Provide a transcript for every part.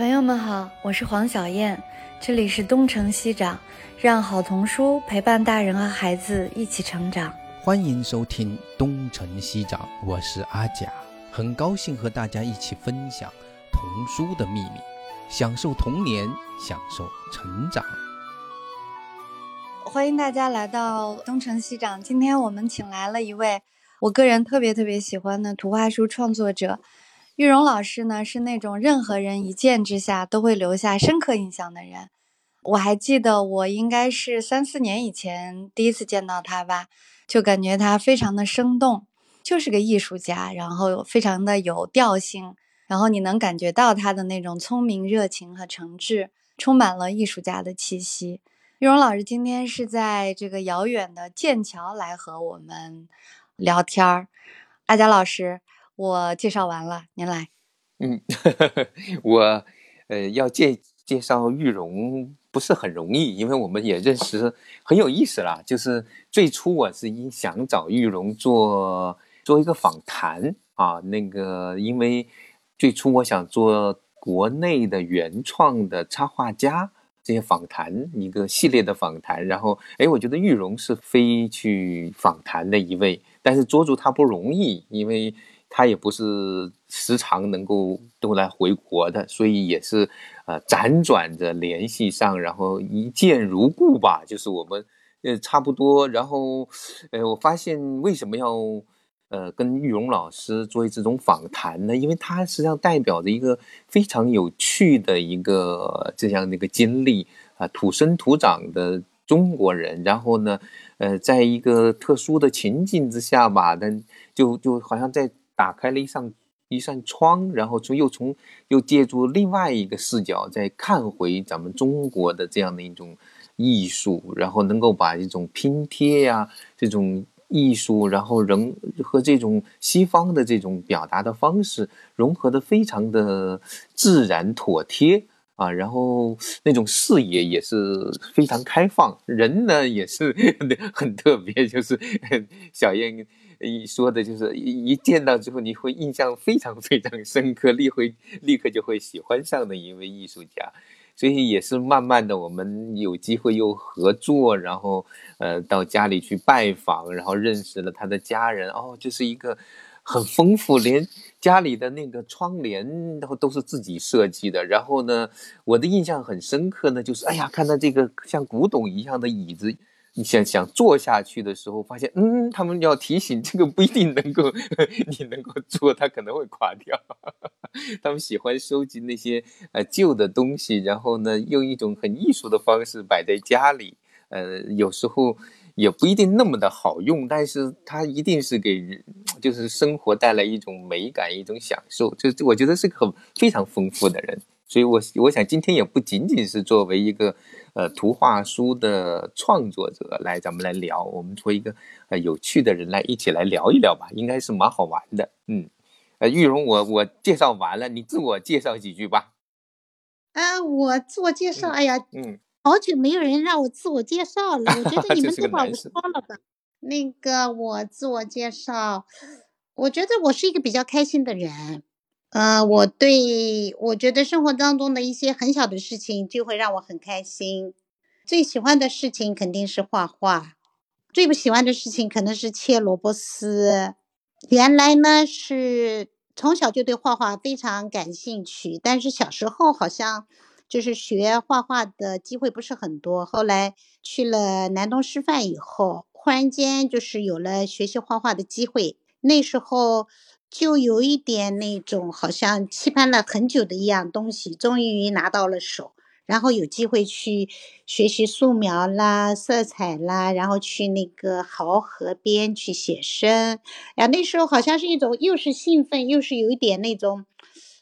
朋友们好，我是黄小燕，这里是东城西长，让好童书陪伴大人和孩子一起成长。欢迎收听东城西长，我是阿甲，很高兴和大家一起分享童书的秘密，享受童年，享受成长。欢迎大家来到东城西长，今天我们请来了一位我个人特别特别喜欢的图画书创作者。玉荣老师呢，是那种任何人一见之下都会留下深刻印象的人。我还记得，我应该是三四年以前第一次见到他吧，就感觉他非常的生动，就是个艺术家，然后非常的有调性，然后你能感觉到他的那种聪明、热情和诚挚，充满了艺术家的气息。玉荣老师今天是在这个遥远的剑桥来和我们聊天儿，阿佳老师。我介绍完了，您来。嗯，我呃要介介绍玉荣不是很容易，因为我们也认识很有意思啦。就是最初我是因想找玉荣做做一个访谈啊，那个因为最初我想做国内的原创的插画家这些访谈一个系列的访谈，然后哎，我觉得玉荣是非去访谈的一位，但是捉住他不容易，因为。他也不是时常能够都来回国的，所以也是呃辗转着联系上，然后一见如故吧。就是我们呃差不多，然后呃我发现为什么要呃跟玉荣老师做这种访谈呢？因为他实际上代表着一个非常有趣的一个这样的一个经历啊，土生土长的中国人，然后呢呃在一个特殊的情境之下吧，但就就好像在。打开了一扇一扇窗，然后从又从又借助另外一个视角再看回咱们中国的这样的一种艺术，然后能够把这种拼贴呀这种艺术，然后人和这种西方的这种表达的方式融合的非常的自然妥帖啊，然后那种视野也是非常开放，人呢也是很特别，就是 小燕。一说的就是一一见到之后，你会印象非常非常深刻，立会立刻就会喜欢上的一位艺术家，所以也是慢慢的，我们有机会又合作，然后呃到家里去拜访，然后认识了他的家人，哦，就是一个很丰富，连家里的那个窗帘都都是自己设计的。然后呢，我的印象很深刻呢，就是哎呀，看到这个像古董一样的椅子。你想想做下去的时候，发现，嗯，他们要提醒这个不一定能够 你能够做，它可能会垮掉。他们喜欢收集那些呃旧的东西，然后呢，用一种很艺术的方式摆在家里。呃，有时候也不一定那么的好用，但是它一定是给就是生活带来一种美感，一种享受。就我觉得是个很非常丰富的人。所以，我我想今天也不仅仅是作为一个呃图画书的创作者来，咱们来聊，我们做一个呃有趣的人来一起来聊一聊吧，应该是蛮好玩的。嗯，呃，玉荣，我我介绍完了，你自我介绍几句吧。啊，我自我介绍，哎呀，嗯，好久没有人让我自我介绍了，我觉得 你们都把我说了吧。那个，我自我介绍，我觉得我是一个比较开心的人。呃，我对我觉得生活当中的一些很小的事情就会让我很开心。最喜欢的事情肯定是画画，最不喜欢的事情可能是切萝卜丝。原来呢是从小就对画画非常感兴趣，但是小时候好像就是学画画的机会不是很多。后来去了南东师范以后，忽然间就是有了学习画画的机会。那时候。就有一点那种好像期盼了很久的一样东西，终于拿到了手，然后有机会去学习素描啦、色彩啦，然后去那个濠河边去写生。呀，那时候好像是一种又是兴奋，又是有一点那种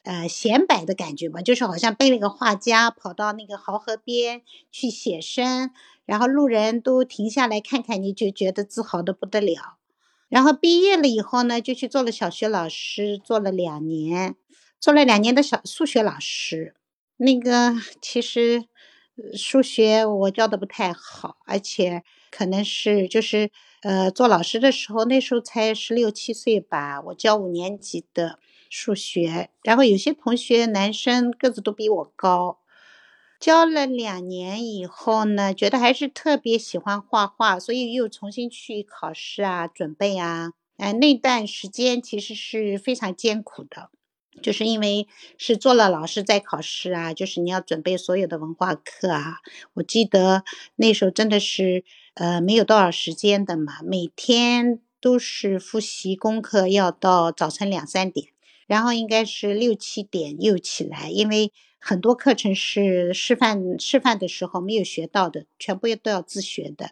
呃显摆的感觉吧，就是好像背了个画家跑到那个濠河边去写生，然后路人都停下来看看你，就觉得自豪的不得了。然后毕业了以后呢，就去做了小学老师，做了两年，做了两年的小数学老师。那个其实数学我教的不太好，而且可能是就是呃做老师的时候，那时候才十六七岁吧，我教五年级的，数学。然后有些同学男生个子都比我高。教了两年以后呢，觉得还是特别喜欢画画，所以又重新去考试啊，准备啊。哎，那段时间其实是非常艰苦的，就是因为是做了老师在考试啊，就是你要准备所有的文化课啊。我记得那时候真的是呃没有多少时间的嘛，每天都是复习功课，要到早晨两三点，然后应该是六七点又起来，因为。很多课程是示范示范的时候没有学到的，全部都要自学的。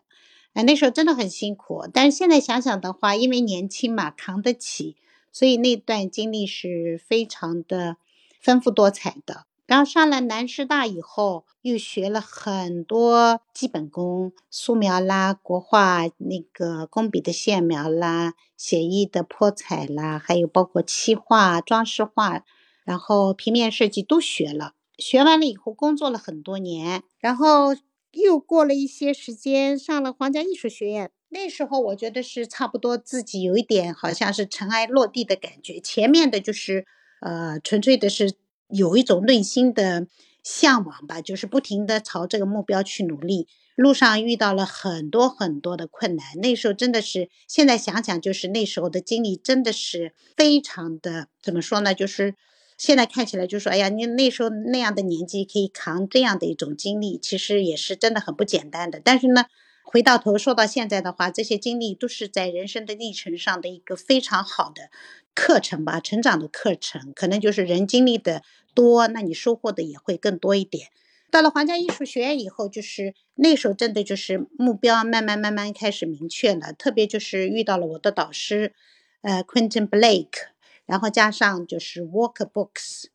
哎，那时候真的很辛苦。但是现在想想的话，因为年轻嘛，扛得起，所以那段经历是非常的丰富多彩的。然后上了南师大以后，又学了很多基本功，素描啦、国画那个工笔的线描啦、写意的泼彩啦，还有包括漆画、装饰画。然后平面设计都学了，学完了以后工作了很多年，然后又过了一些时间上了皇家艺术学院。那时候我觉得是差不多自己有一点好像是尘埃落地的感觉。前面的就是呃纯粹的是有一种内心的向往吧，就是不停的朝这个目标去努力。路上遇到了很多很多的困难，那时候真的是现在想想就是那时候的经历真的是非常的怎么说呢，就是。现在看起来就说，哎呀，你那时候那样的年纪可以扛这样的一种经历，其实也是真的很不简单的。但是呢，回到头说到现在的话，这些经历都是在人生的历程上的一个非常好的课程吧，成长的课程。可能就是人经历的多，那你收获的也会更多一点。到了皇家艺术学院以后，就是那时候真的就是目标慢慢慢慢开始明确了，特别就是遇到了我的导师，呃，Quentin Blake。然后加上就是 workbooks，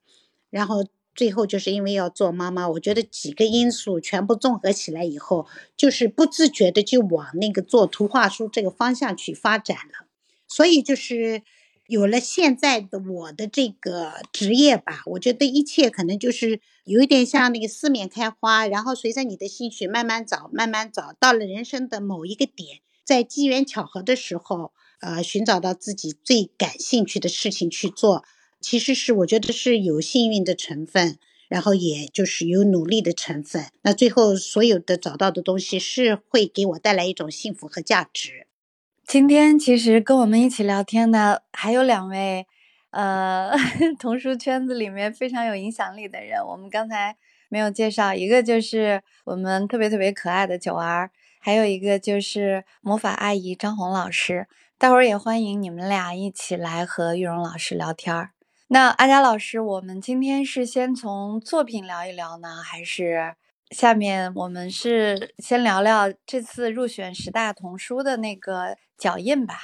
然后最后就是因为要做妈妈，我觉得几个因素全部综合起来以后，就是不自觉的就往那个做图画书这个方向去发展了。所以就是有了现在的我的这个职业吧，我觉得一切可能就是有一点像那个四面开花，然后随着你的兴趣慢慢找，慢慢找到了人生的某一个点，在机缘巧合的时候。呃，寻找到自己最感兴趣的事情去做，其实是我觉得是有幸运的成分，然后也就是有努力的成分。那最后所有的找到的东西是会给我带来一种幸福和价值。今天其实跟我们一起聊天的还有两位，呃，童书圈子里面非常有影响力的人，我们刚才没有介绍，一个就是我们特别特别可爱的九儿，还有一个就是魔法阿姨张红老师。待会儿也欢迎你们俩一起来和玉荣老师聊天儿。那阿佳老师，我们今天是先从作品聊一聊呢，还是下面我们是先聊聊这次入选十大童书的那个脚印吧？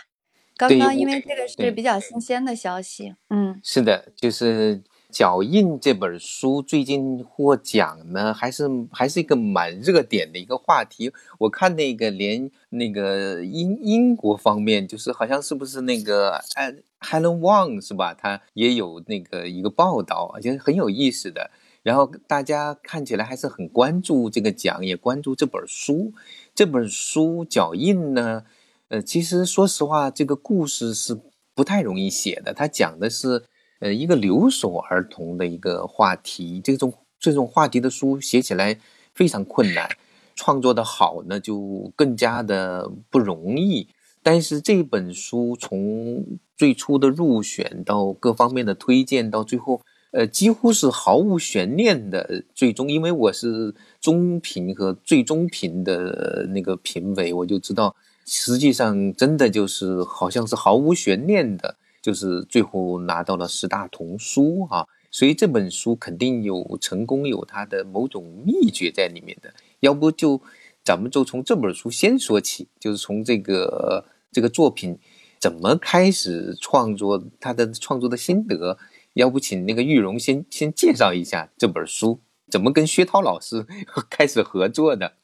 刚刚因为这个是比较新鲜的消息，嗯，是的，就是。脚印这本书最近获奖呢，还是还是一个蛮热点的一个话题。我看那个连那个英英国方面，就是好像是不是那个哎 Helen Wang 是吧？他也有那个一个报道，而且很有意思的。然后大家看起来还是很关注这个奖，也关注这本书。这本书脚印呢，呃，其实说实话，这个故事是不太容易写的。它讲的是。呃，一个留守儿童的一个话题，这种这种话题的书写起来非常困难，创作的好呢就更加的不容易。但是这本书从最初的入选到各方面的推荐，到最后，呃，几乎是毫无悬念的最终。因为我是中评和最终评的那个评委，我就知道，实际上真的就是好像是毫无悬念的。就是最后拿到了十大童书哈，所以这本书肯定有成功，有它的某种秘诀在里面的。要不就咱们就从这本书先说起，就是从这个这个作品怎么开始创作，他的创作的心得。要不请那个玉荣先先介绍一下这本书怎么跟薛涛老师 开始合作的。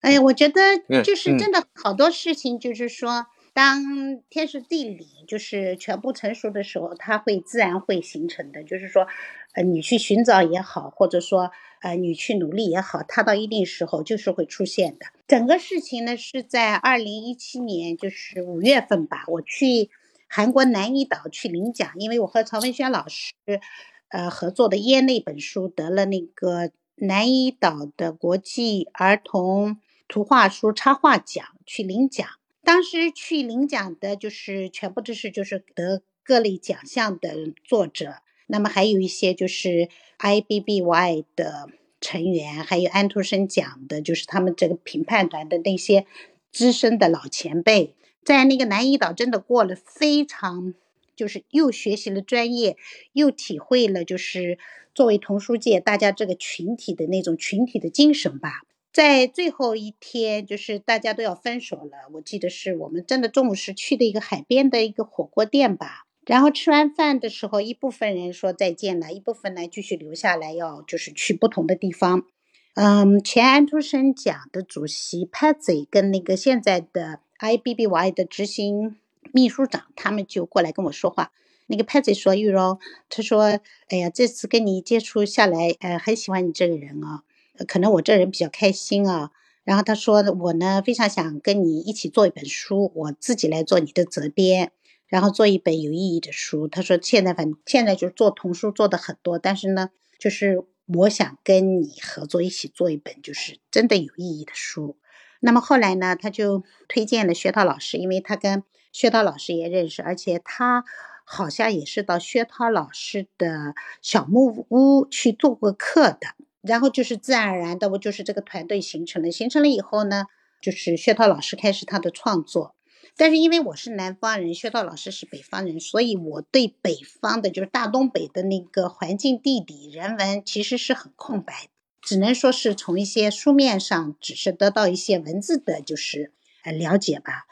哎呀，我觉得就是真的好多事情，就是说。当天时地利就是全部成熟的时候，它会自然会形成的。就是说，呃，你去寻找也好，或者说，呃，你去努力也好，它到一定时候就是会出现的。整个事情呢是在二零一七年，就是五月份吧，我去韩国南怡岛去领奖，因为我和曹文轩老师，呃合作的《耶》那本书得了那个南怡岛的国际儿童图画书插画奖，去领奖。当时去领奖的就是全部都是就是得各类奖项的作者，那么还有一些就是 IBBY 的成员，还有安徒生奖的，就是他们这个评判团的那些资深的老前辈，在那个南怡岛真的过了非常，就是又学习了专业，又体会了就是作为童书界大家这个群体的那种群体的精神吧。在最后一天，就是大家都要分手了。我记得是我们真的中午是去的一个海边的一个火锅店吧。然后吃完饭的时候，一部分人说再见了，一部分呢继续留下来，要就是去不同的地方。嗯，前安徒生奖的主席 Patsy 跟那个现在的 IBBY 的执行秘书长，他们就过来跟我说话。那个 Paty 说：“玉荣，他说，哎呀，这次跟你接触下来，呃，很喜欢你这个人啊。”可能我这人比较开心啊，然后他说我呢非常想跟你一起做一本书，我自己来做你的责编，然后做一本有意义的书。他说现在反现在就是做童书做的很多，但是呢，就是我想跟你合作一起做一本就是真的有意义的书。那么后来呢，他就推荐了薛涛老师，因为他跟薛涛老师也认识，而且他好像也是到薛涛老师的小木屋去做过课的。然后就是自然而然的，我就是这个团队形成了。形成了以后呢，就是薛涛老师开始他的创作。但是因为我是南方人，薛涛老师是北方人，所以我对北方的，就是大东北的那个环境、地理、人文，其实是很空白，只能说是从一些书面上，只是得到一些文字的，就是呃了解吧。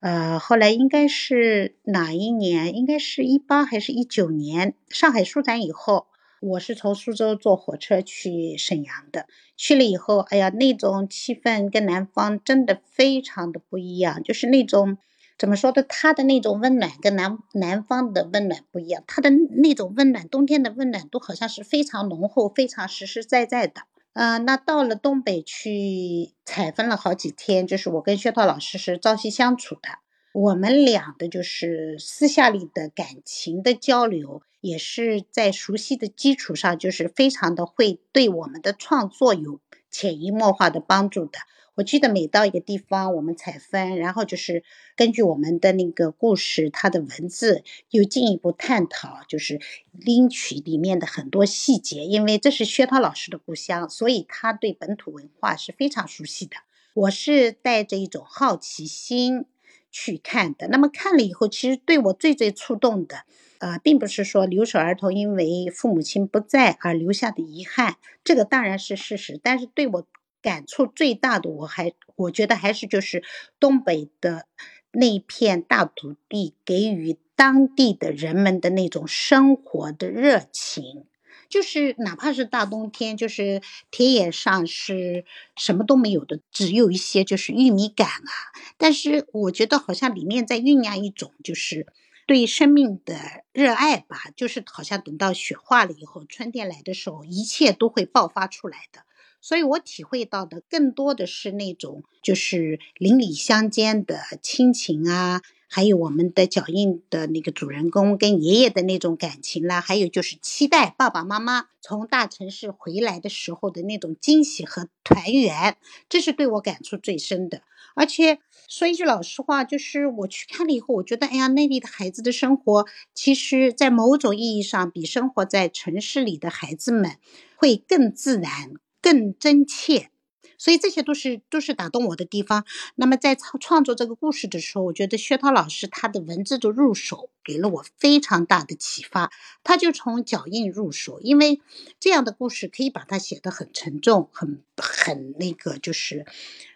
呃，后来应该是哪一年？应该是一八还是一九年？上海书展以后。我是从苏州坐火车去沈阳的，去了以后，哎呀，那种气氛跟南方真的非常的不一样，就是那种怎么说的，他的那种温暖跟南南方的温暖不一样，他的那种温暖，冬天的温暖都好像是非常浓厚、非常实实在在的。呃，那到了东北去采风了好几天，就是我跟薛涛老师是朝夕相处的。我们俩的就是私下里的感情的交流，也是在熟悉的基础上，就是非常的会对我们的创作有潜移默化的帮助的。我记得每到一个地方，我们采风，然后就是根据我们的那个故事，它的文字又进一步探讨，就是拎取里面的很多细节。因为这是薛涛老师的故乡，所以他对本土文化是非常熟悉的。我是带着一种好奇心。去看的，那么看了以后，其实对我最最触动的，呃，并不是说留守儿童因为父母亲不在而留下的遗憾，这个当然是事实。但是对我感触最大的，我还我觉得还是就是东北的那片大土地给予当地的人们的那种生活的热情。就是哪怕是大冬天，就是田野上是什么都没有的，只有一些就是玉米杆啊。但是我觉得好像里面在酝酿一种就是对生命的热爱吧。就是好像等到雪化了以后，春天来的时候，一切都会爆发出来的。所以我体会到的更多的是那种就是邻里乡间的亲情啊。还有我们的脚印的那个主人公跟爷爷的那种感情啦，还有就是期待爸爸妈妈从大城市回来的时候的那种惊喜和团圆，这是对我感触最深的。而且说一句老实话，就是我去看了以后，我觉得，哎呀，内地的孩子的生活，其实在某种意义上比生活在城市里的孩子们会更自然、更真切。所以这些都是都是打动我的地方。那么在创创作这个故事的时候，我觉得薛涛老师他的文字的入手给了我非常大的启发。他就从脚印入手，因为这样的故事可以把它写得很沉重，很很那个就是，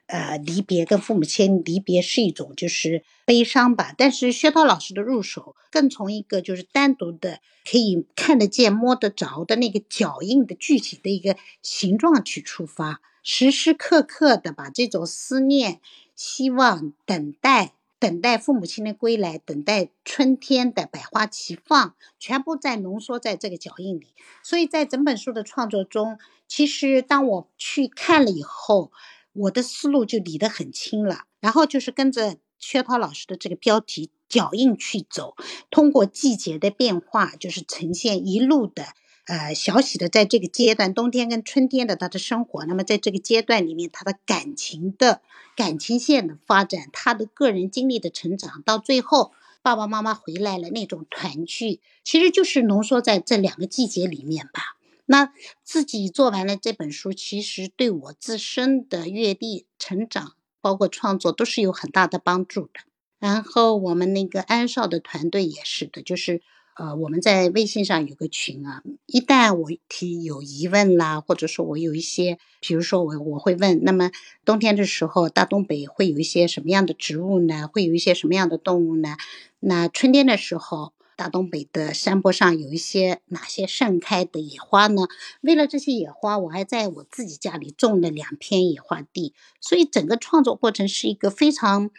呃，离别跟父母亲离别是一种就是悲伤吧。但是薛涛老师的入手更从一个就是单独的可以看得见摸得着的那个脚印的具体的一个形状去出发。时时刻刻的把这种思念、希望、等待、等待父母亲的归来、等待春天的百花齐放，全部在浓缩在这个脚印里。所以在整本书的创作中，其实当我去看了以后，我的思路就理得很清了。然后就是跟着薛涛老师的这个标题“脚印去走”，通过季节的变化，就是呈现一路的。呃，小喜的在这个阶段，冬天跟春天的他的生活，那么在这个阶段里面，他的感情的感情线的发展，他的个人经历的成长，到最后爸爸妈妈回来了那种团聚，其实就是浓缩在这两个季节里面吧。那自己做完了这本书，其实对我自身的阅历、成长，包括创作，都是有很大的帮助的。然后我们那个安少的团队也是的，就是。呃，我们在微信上有个群啊，一旦我提有疑问啦，或者说我有一些，比如说我我会问，那么冬天的时候，大东北会有一些什么样的植物呢？会有一些什么样的动物呢？那春天的时候，大东北的山坡上有一些哪些盛开的野花呢？为了这些野花，我还在我自己家里种了两片野花地，所以整个创作过程是一个非常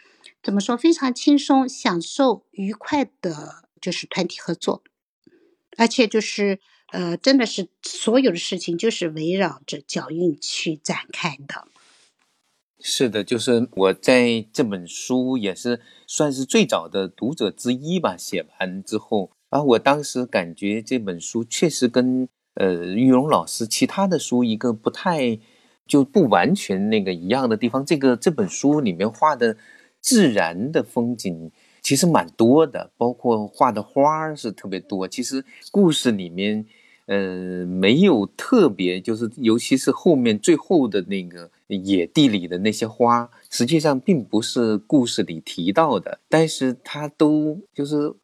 怎么说，非常轻松、享受、愉快的。就是团体合作，而且就是呃，真的是所有的事情就是围绕着脚印去展开的。是的，就是我在这本书也是算是最早的读者之一吧。写完之后啊，我当时感觉这本书确实跟呃玉荣老师其他的书一个不太就不完全那个一样的地方。这个这本书里面画的自然的风景。其实蛮多的，包括画的花儿是特别多。其实故事里面，呃，没有特别，就是尤其是后面最后的那个野地里的那些花，实际上并不是故事里提到的，但是它都就是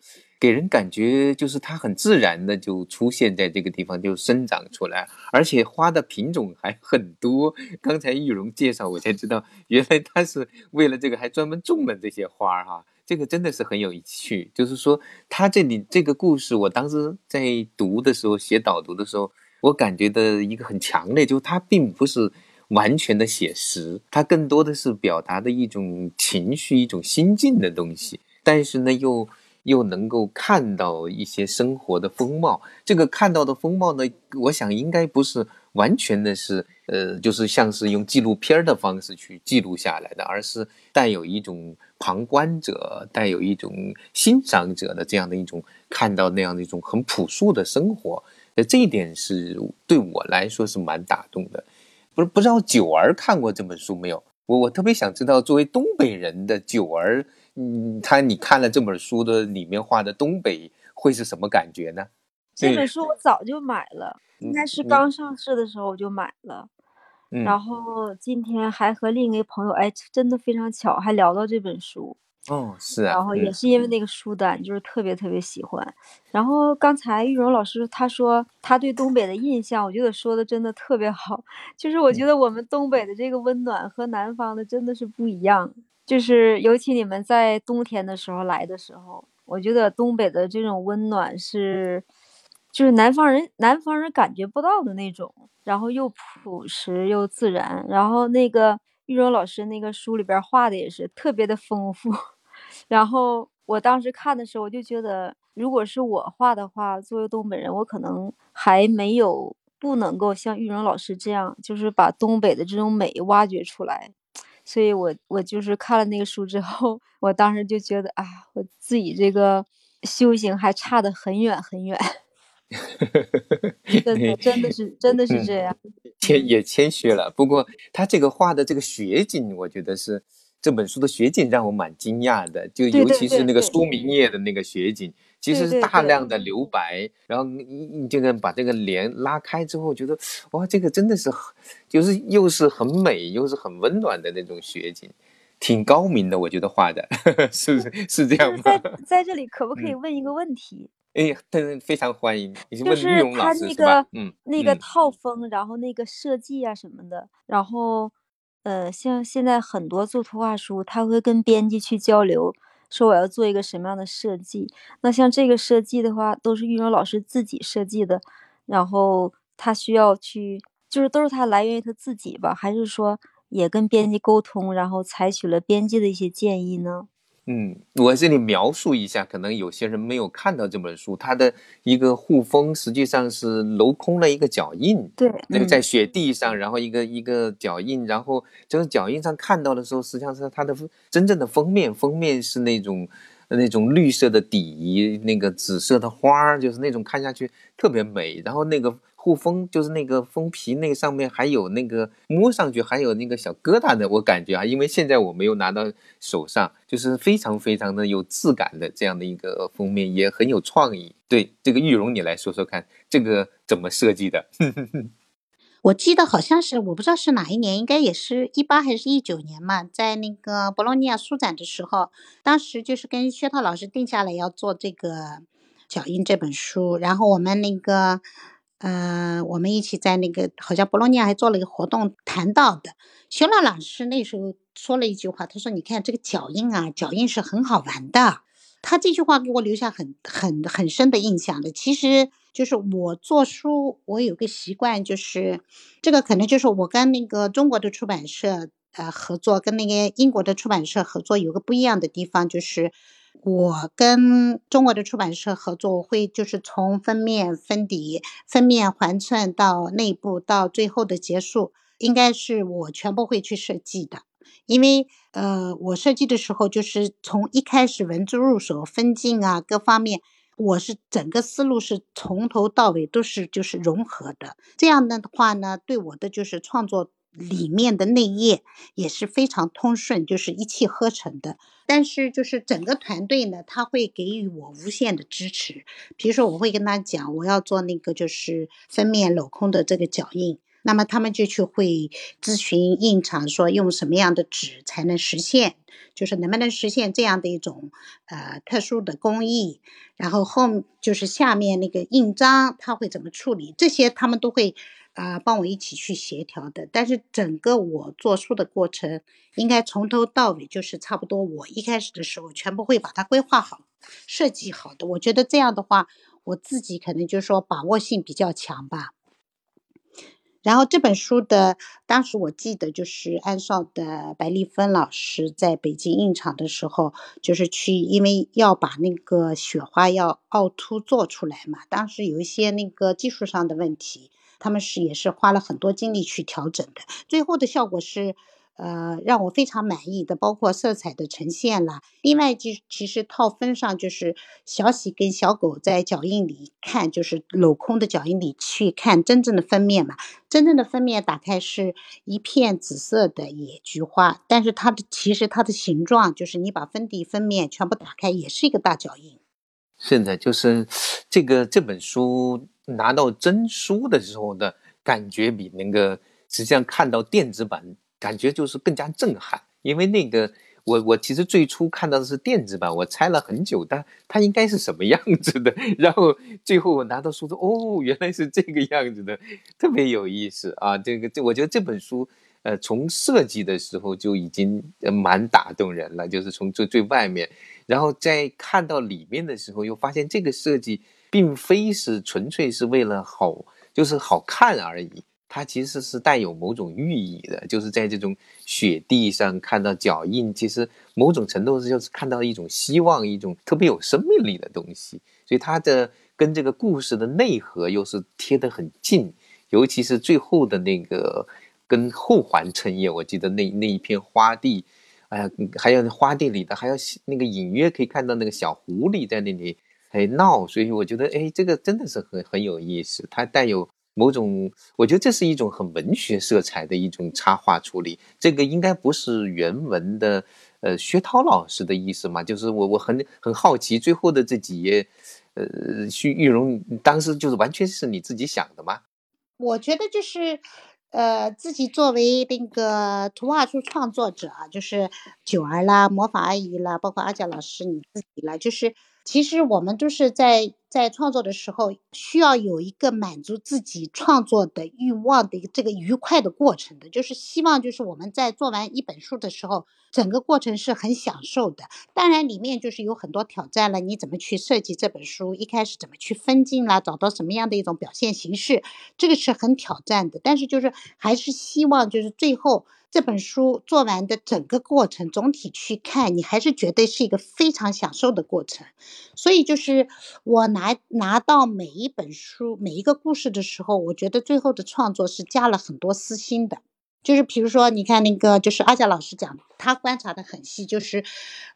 给人感觉就是它很自然的就出现在这个地方就生长出来，而且花的品种还很多。刚才玉荣介绍我才知道，原来他是为了这个还专门种了这些花儿哈。这个真的是很有趣，就是说，他这里这个故事，我当时在读的时候，写导读的时候，我感觉的一个很强烈，就是它并不是完全的写实，它更多的是表达的一种情绪、一种心境的东西，但是呢，又又能够看到一些生活的风貌。这个看到的风貌呢，我想应该不是完全的是，呃，就是像是用纪录片的方式去记录下来的，而是带有一种。旁观者带有一种欣赏者的这样的一种看到那样的一种很朴素的生活，呃，这一点是对我来说是蛮打动的。不是不知道九儿看过这本书没有？我我特别想知道，作为东北人的九儿，嗯，他你看了这本书的里面画的东北会是什么感觉呢？这本书我早就买了，应该是刚上市的时候我就买了。然后今天还和另一个朋友，哎，真的非常巧，还聊到这本书。哦，是啊。然后也是因为那个书单，就是特别特别喜欢。然后刚才玉荣老师他说他对东北的印象，我觉得说的真的特别好。就是我觉得我们东北的这个温暖和南方的真的是不一样。就是尤其你们在冬天的时候来的时候，我觉得东北的这种温暖是。就是南方人，南方人感觉不到的那种，然后又朴实又自然。然后那个玉荣老师那个书里边画的也是特别的丰富。然后我当时看的时候，我就觉得，如果是我画的话，作为东北人，我可能还没有不能够像玉荣老师这样，就是把东北的这种美挖掘出来。所以我我就是看了那个书之后，我当时就觉得啊，我自己这个修行还差得很远很远。真的，真的是，真的是这样，谦也谦虚了。不过他这个画的这个雪景，我觉得是这本书的雪景让我蛮惊讶的。就尤其是那个书名页的那个雪景，其实是大量的留白，然后你你这个把这个帘拉开之后，觉得哇，这个真的是，就是又是很美，又是很温暖的那种雪景，挺高明的。我觉得画的 是是这样吗？在在这里可不可以问一个问题？哎，但非常欢迎。就是他那个，嗯，那个套风，然后那个设计啊什么的，然后，呃，像现在很多做图画书，他会跟编辑去交流，说我要做一个什么样的设计。那像这个设计的话，都是玉荣老师自己设计的，然后他需要去，就是都是他来源于他自己吧，还是说也跟编辑沟通，然后采取了编辑的一些建议呢？嗯，我这里描述一下，可能有些人没有看到这本书，它的一个护封实际上是镂空了一个脚印，对，那个在雪地上，然后一个一个脚印，然后这个脚印上看到的时候，实际上是它的真正的封面，封面是那种那种绿色的底，那个紫色的花儿，就是那种看下去特别美，然后那个。护封就是那个封皮，那个上面还有那个摸上去还有那个小疙瘩的，我感觉啊，因为现在我没有拿到手上，就是非常非常的有质感的这样的一个封面，也很有创意。对这个玉荣，你来说说看，这个怎么设计的？我记得好像是，我不知道是哪一年，应该也是一八还是一九年嘛，在那个博洛尼亚书展的时候，当时就是跟薛涛老师定下来要做这个脚印这本书，然后我们那个。呃，我们一起在那个好像博洛尼亚还做了一个活动，谈到的徐老老师那时候说了一句话，他说：“你看这个脚印啊，脚印是很好玩的。”他这句话给我留下很很很深的印象的。其实就是我做书，我有个习惯，就是这个可能就是我跟那个中国的出版社呃合作，跟那个英国的出版社合作有个不一样的地方，就是。我跟中国的出版社合作，我会就是从封面、封底、封面环寸到内部到最后的结束，应该是我全部会去设计的。因为呃，我设计的时候就是从一开始文字入手，分镜啊各方面，我是整个思路是从头到尾都是就是融合的。这样的话呢，对我的就是创作。里面的内页也是非常通顺，就是一气呵成的。但是就是整个团队呢，他会给予我无限的支持。比如说，我会跟他讲，我要做那个就是封面镂空的这个脚印，那么他们就去会咨询印厂，说用什么样的纸才能实现，就是能不能实现这样的一种呃特殊的工艺。然后后就是下面那个印章，他会怎么处理，这些他们都会。啊，帮我一起去协调的，但是整个我做书的过程，应该从头到尾就是差不多。我一开始的时候，全部会把它规划好、设计好的。我觉得这样的话，我自己可能就是说把握性比较强吧。然后这本书的，当时我记得就是安少的白丽芬老师在北京印厂的时候，就是去，因为要把那个雪花要凹凸做出来嘛，当时有一些那个技术上的问题。他们是也是花了很多精力去调整的，最后的效果是，呃，让我非常满意的，包括色彩的呈现啦。另外，就其实套分上就是小喜跟小狗在脚印里看，就是镂空的脚印里去看真正的封面嘛。真正的封面打开是一片紫色的野菊花，但是它的其实它的形状就是你把封底封面全部打开也是一个大脚印。现在就是这个这本书。拿到真书的时候的感觉，比那个实际上看到电子版感觉就是更加震撼。因为那个我我其实最初看到的是电子版，我猜了很久，但它应该是什么样子的。然后最后我拿到书说，哦，原来是这个样子的，特别有意思啊！这个这我觉得这本书，呃，从设计的时候就已经蛮打动人了，就是从最最外面，然后在看到里面的时候，又发现这个设计。并非是纯粹是为了好，就是好看而已。它其实是带有某种寓意的，就是在这种雪地上看到脚印，其实某种程度是就是看到一种希望，一种特别有生命力的东西。所以它的跟这个故事的内核又是贴得很近，尤其是最后的那个跟后环衬叶，我记得那那一片花地，哎呀，还有花地里的，还有那个隐约可以看到那个小狐狸在那里。还闹，所以我觉得，哎，这个真的是很很有意思。它带有某种，我觉得这是一种很文学色彩的一种插画处理。这个应该不是原文的，呃，薛涛老师的意思嘛？就是我我很很好奇，最后的这几页，呃，徐玉荣当时就是完全是你自己想的吗？我觉得就是，呃，自己作为那个图画书创作者啊，就是九儿啦、魔法阿姨啦，包括阿佳老师你自己啦，就是。其实我们都是在在创作的时候，需要有一个满足自己创作的欲望的一个这个愉快的过程的，就是希望就是我们在做完一本书的时候，整个过程是很享受的。当然里面就是有很多挑战了，你怎么去设计这本书，一开始怎么去分镜啦，找到什么样的一种表现形式，这个是很挑战的。但是就是还是希望就是最后这本书做完的整个过程，总体去看，你还是觉得是一个非常享受的过程。所以就是我拿拿到每一本书、每一个故事的时候，我觉得最后的创作是加了很多私心的。就是比如说，你看那个，就是阿佳老师讲，他观察的很细，就是，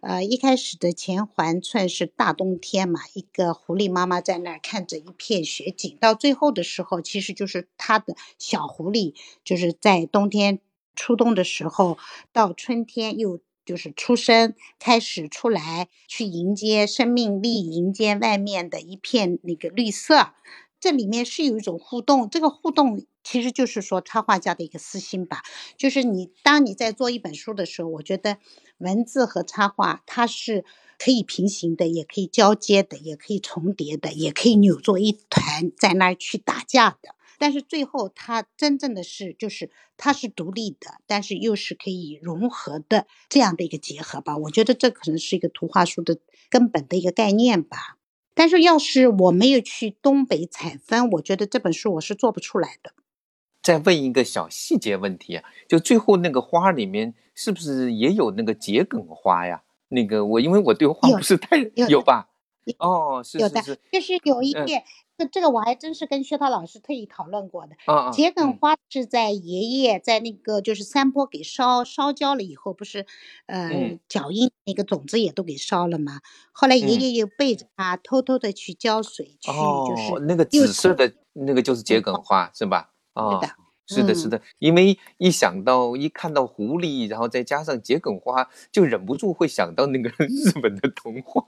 呃，一开始的前环村是大冬天嘛，一个狐狸妈妈在那儿看着一片雪景，到最后的时候，其实就是他的小狐狸，就是在冬天初冬的时候，到春天又就是出生，开始出来去迎接生命力，迎接外面的一片那个绿色。这里面是有一种互动，这个互动其实就是说插画家的一个私心吧。就是你当你在做一本书的时候，我觉得文字和插画它是可以平行的，也可以交接的，也可以重叠的，也可以扭作一团在那儿去打架的。但是最后它真正的是就是它是独立的，但是又是可以融合的这样的一个结合吧。我觉得这可能是一个图画书的根本的一个概念吧。但是要是我没有去东北采风，我觉得这本书我是做不出来的。再问一个小细节问题啊，就最后那个花里面是不是也有那个桔梗花呀？那个我因为我对花不是太有吧？哦，是是是，就是有一页。这这个我还真是跟薛涛老师特意讨论过的。啊桔梗花是在爷爷在那个就是山坡给烧烧焦了以后，不是，呃，脚印那个种子也都给烧了吗？后来爷爷又背着它偷偷的去浇水去，就是那个紫色的那个就是桔梗花是吧？是的，是的，是的。因为一想到一看到狐狸，然后再加上桔梗花，就忍不住会想到那个 日本的童话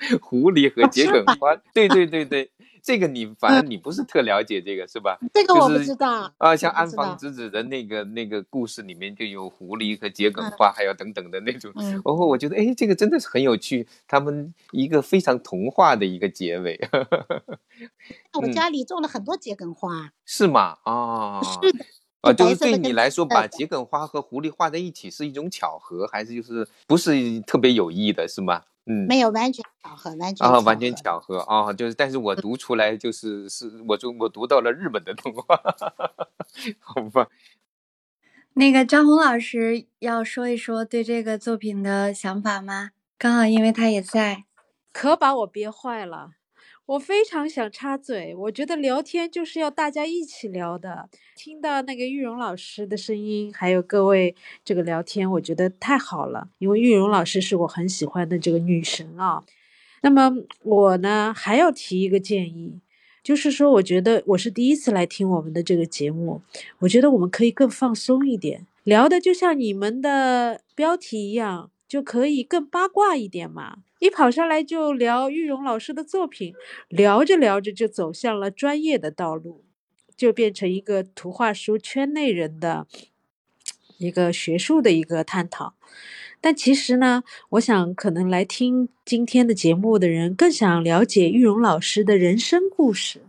《狐狸和桔梗花》。对对对对。这个你反正你不是特了解这个是吧？这个我不知道啊。像安房之子的那个那个故事里面就有狐狸和桔梗花，还有等等的那种。然后我觉得哎，这个真的是很有趣，他们一个非常童话的一个结尾。我家里种了很多桔梗花，是吗？啊，是的。啊，就是对你来说，把桔梗花和狐狸画在一起是一种巧合，还是就是不是特别有意的，是吗？嗯，没有完全巧合，完全啊，完全巧合啊，就是，但是我读出来就是是，我就我读到了日本的动画，好吧。那个张红老师要说一说对这个作品的想法吗？刚好因为他也在，可把我憋坏了。我非常想插嘴，我觉得聊天就是要大家一起聊的。听到那个玉荣老师的声音，还有各位这个聊天，我觉得太好了。因为玉荣老师是我很喜欢的这个女神啊。那么我呢还要提一个建议，就是说，我觉得我是第一次来听我们的这个节目，我觉得我们可以更放松一点，聊的就像你们的标题一样。就可以更八卦一点嘛，一跑上来就聊玉荣老师的作品，聊着聊着就走向了专业的道路，就变成一个图画书圈内人的一个学术的一个探讨。但其实呢，我想可能来听今天的节目的人更想了解玉荣老师的人生故事，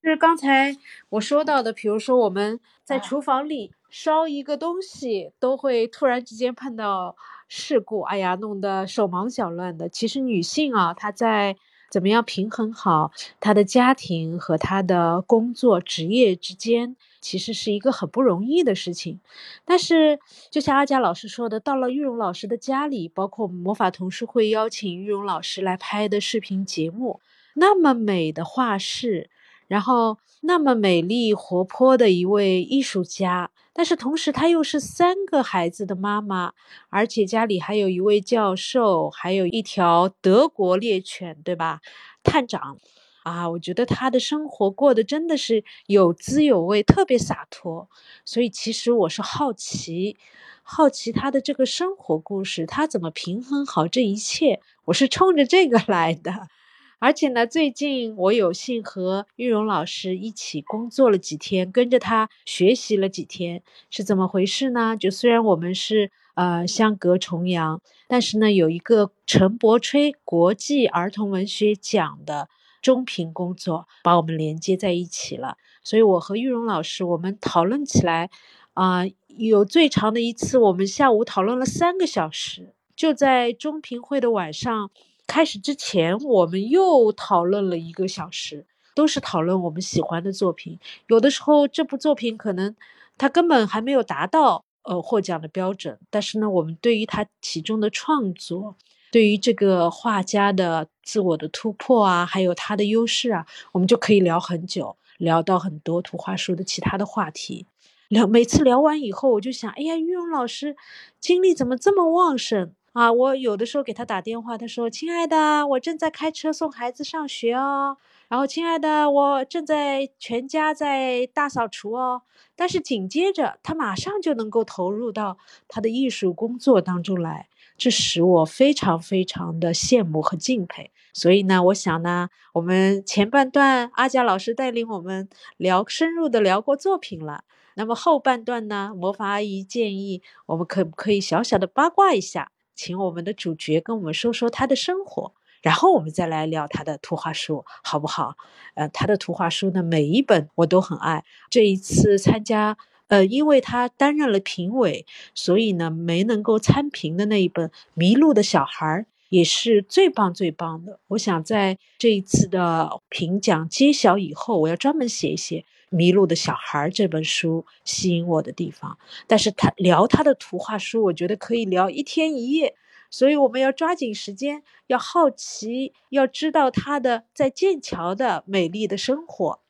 就是刚才我说到的，比如说我们在厨房里烧一个东西，都会突然之间碰到。事故，哎呀，弄得手忙脚乱的。其实女性啊，她在怎么样平衡好她的家庭和她的工作职业之间，其实是一个很不容易的事情。但是，就像阿佳老师说的，到了玉荣老师的家里，包括魔法同事会邀请玉荣老师来拍的视频节目，那么美的画室，然后那么美丽活泼的一位艺术家。但是同时，她又是三个孩子的妈妈，而且家里还有一位教授，还有一条德国猎犬，对吧？探长，啊，我觉得她的生活过得真的是有滋有味，特别洒脱。所以，其实我是好奇，好奇她的这个生活故事，她怎么平衡好这一切？我是冲着这个来的。而且呢，最近我有幸和玉荣老师一起工作了几天，跟着他学习了几天，是怎么回事呢？就虽然我们是呃相隔重洋，但是呢，有一个陈伯吹国际儿童文学奖的中评工作把我们连接在一起了。所以我和玉荣老师我们讨论起来，啊，有最长的一次，我们下午讨论了三个小时，就在中评会的晚上。开始之前，我们又讨论了一个小时，都是讨论我们喜欢的作品。有的时候，这部作品可能它根本还没有达到呃获奖的标准，但是呢，我们对于他其中的创作，对于这个画家的自我的突破啊，还有他的优势啊，我们就可以聊很久，聊到很多图画书的其他的话题。聊每次聊完以后，我就想，哎呀，玉荣老师精力怎么这么旺盛啊？我有的时候给他打电话，他说：“亲爱的，我正在开车送孩子上学哦。”然后，亲爱的，我正在全家在大扫除哦。但是紧接着，他马上就能够投入到他的艺术工作当中来，这使我非常非常的羡慕和敬佩。所以呢，我想呢，我们前半段阿佳老师带领我们聊深入的聊过作品了。那么后半段呢？魔法阿姨建议我们可不可以小小的八卦一下，请我们的主角跟我们说说他的生活，然后我们再来聊他的图画书，好不好？呃，他的图画书呢，每一本我都很爱。这一次参加，呃，因为他担任了评委，所以呢，没能够参评的那一本《迷路的小孩》也是最棒最棒的。我想在这一次的评奖揭晓以后，我要专门写一写。迷路的小孩这本书吸引我的地方，但是他聊他的图画书，我觉得可以聊一天一夜，所以我们要抓紧时间，要好奇，要知道他的在剑桥的美丽的生活。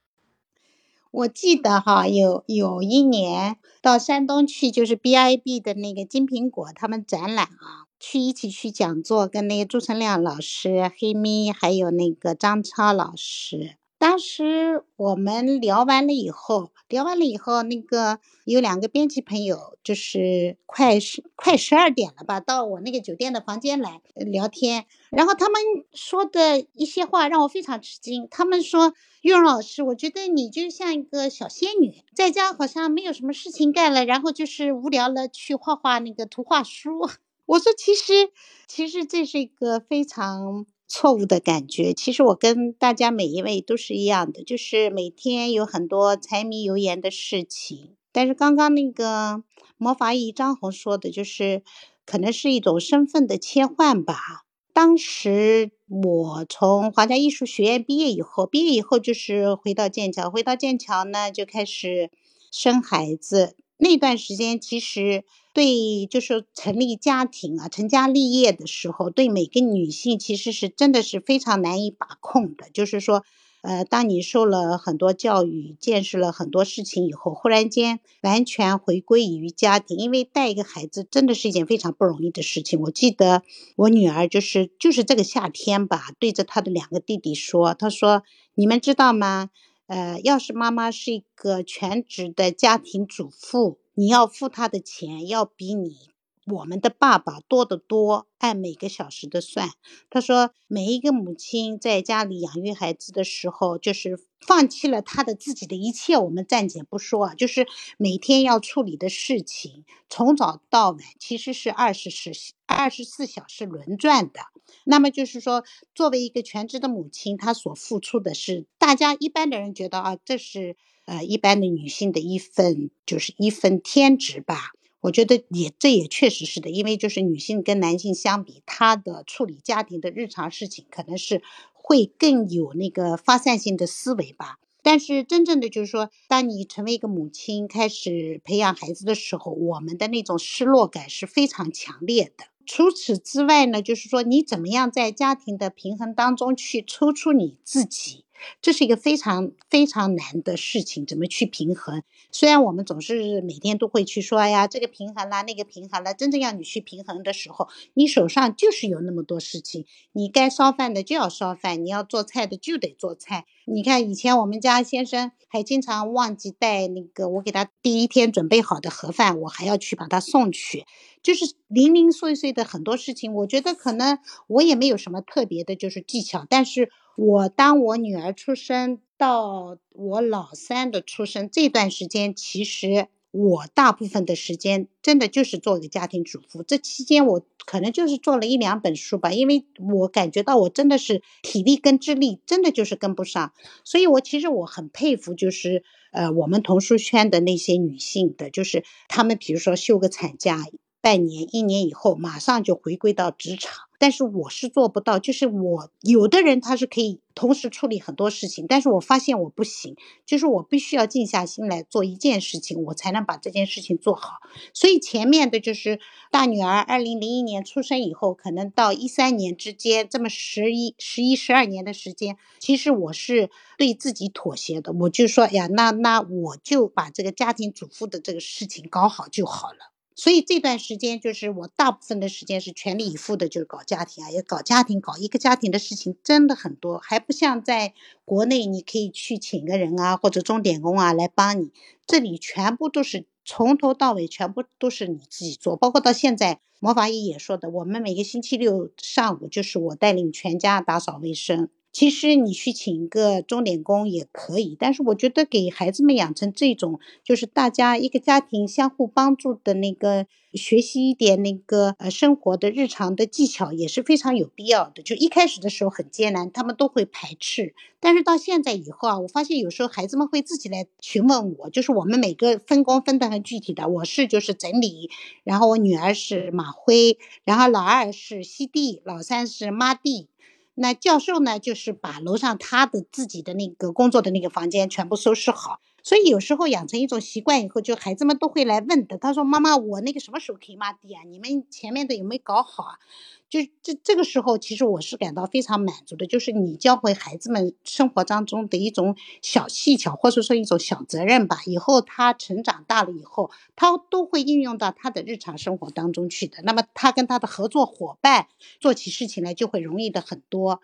我记得哈，有有一年到山东去，就是 BIB 的那个金苹果他们展览啊，去一起去讲座，跟那个朱成亮老师、黑咪还有那个张超老师。当时我们聊完了以后，聊完了以后，那个有两个编辑朋友，就是快十快十二点了吧，到我那个酒店的房间来聊天。然后他们说的一些话让我非常吃惊。他们说：“玉荣老师，我觉得你就像一个小仙女，在家好像没有什么事情干了，然后就是无聊了去画画那个图画书。”我说：“其实，其实这是一个非常……”错误的感觉，其实我跟大家每一位都是一样的，就是每天有很多柴米油盐的事情。但是刚刚那个魔法姨张红说的，就是可能是一种身份的切换吧。当时我从华家艺术学院毕业以后，毕业以后就是回到剑桥，回到剑桥呢就开始生孩子。那段时间其实。对，就是成立家庭啊，成家立业的时候，对每个女性其实是真的是非常难以把控的。就是说，呃，当你受了很多教育，见识了很多事情以后，忽然间完全回归于家庭，因为带一个孩子真的是一件非常不容易的事情。我记得我女儿就是就是这个夏天吧，对着她的两个弟弟说：“她说，你们知道吗？呃，要是妈妈是一个全职的家庭主妇。”你要付她的钱，要比你我们的爸爸多得多，按每个小时的算。他说，每一个母亲在家里养育孩子的时候，就是放弃了他的自己的一切，我们暂且不说啊，就是每天要处理的事情，从早到晚其实是二十四二十四小时轮转的。那么就是说，作为一个全职的母亲，她所付出的是，大家一般的人觉得啊，这是。呃，一般的女性的一份就是一份天职吧，我觉得也这也确实是的，因为就是女性跟男性相比，她的处理家庭的日常事情可能是会更有那个发散性的思维吧。但是真正的就是说，当你成为一个母亲，开始培养孩子的时候，我们的那种失落感是非常强烈的。除此之外呢，就是说你怎么样在家庭的平衡当中去抽出你自己。这是一个非常非常难的事情，怎么去平衡？虽然我们总是每天都会去说，哎呀，这个平衡啦，那个平衡啦，真正要你去平衡的时候，你手上就是有那么多事情，你该烧饭的就要烧饭，你要做菜的就得做菜。你看以前我们家先生还经常忘记带那个我给他第一天准备好的盒饭，我还要去把他送去，就是零零碎碎的很多事情。我觉得可能我也没有什么特别的，就是技巧，但是。我当我女儿出生到我老三的出生这段时间，其实我大部分的时间真的就是做一个家庭主妇。这期间我可能就是做了一两本书吧，因为我感觉到我真的是体力跟智力真的就是跟不上。所以我其实我很佩服，就是呃我们童书圈的那些女性的，就是她们比如说休个产假半年、一年以后，马上就回归到职场。但是我是做不到，就是我有的人他是可以同时处理很多事情，但是我发现我不行，就是我必须要静下心来做一件事情，我才能把这件事情做好。所以前面的就是大女儿二零零一年出生以后，可能到一三年之间这么十一、十一、十二年的时间，其实我是对自己妥协的，我就说呀，那那我就把这个家庭主妇的这个事情搞好就好了。所以这段时间就是我大部分的时间是全力以赴的，就是搞家庭啊，也搞家庭，搞一个家庭的事情真的很多，还不像在国内，你可以去请个人啊，或者钟点工啊来帮你，这里全部都是从头到尾全部都是你自己做，包括到现在，魔法姨也说的，我们每个星期六上午就是我带领全家打扫卫生。其实你去请一个钟点工也可以，但是我觉得给孩子们养成这种，就是大家一个家庭相互帮助的那个，学习一点那个呃生活的日常的技巧也是非常有必要的。就一开始的时候很艰难，他们都会排斥，但是到现在以后啊，我发现有时候孩子们会自己来询问我，就是我们每个分工分得很具体的，我是就是整理，然后我女儿是马辉，然后老二是西弟，老三是妈弟。那教授呢，就是把楼上他的自己的那个工作的那个房间全部收拾好，所以有时候养成一种习惯以后，就孩子们都会来问的。他说：“妈妈，我那个什么时候可以抹地啊？你们前面的有没有搞好啊？”就这这个时候，其实我是感到非常满足的，就是你教会孩子们生活当中的一种小技巧，或者说一种小责任吧。以后他成长大了以后，他都会应用到他的日常生活当中去的。那么他跟他的合作伙伴做起事情来就会容易的很多。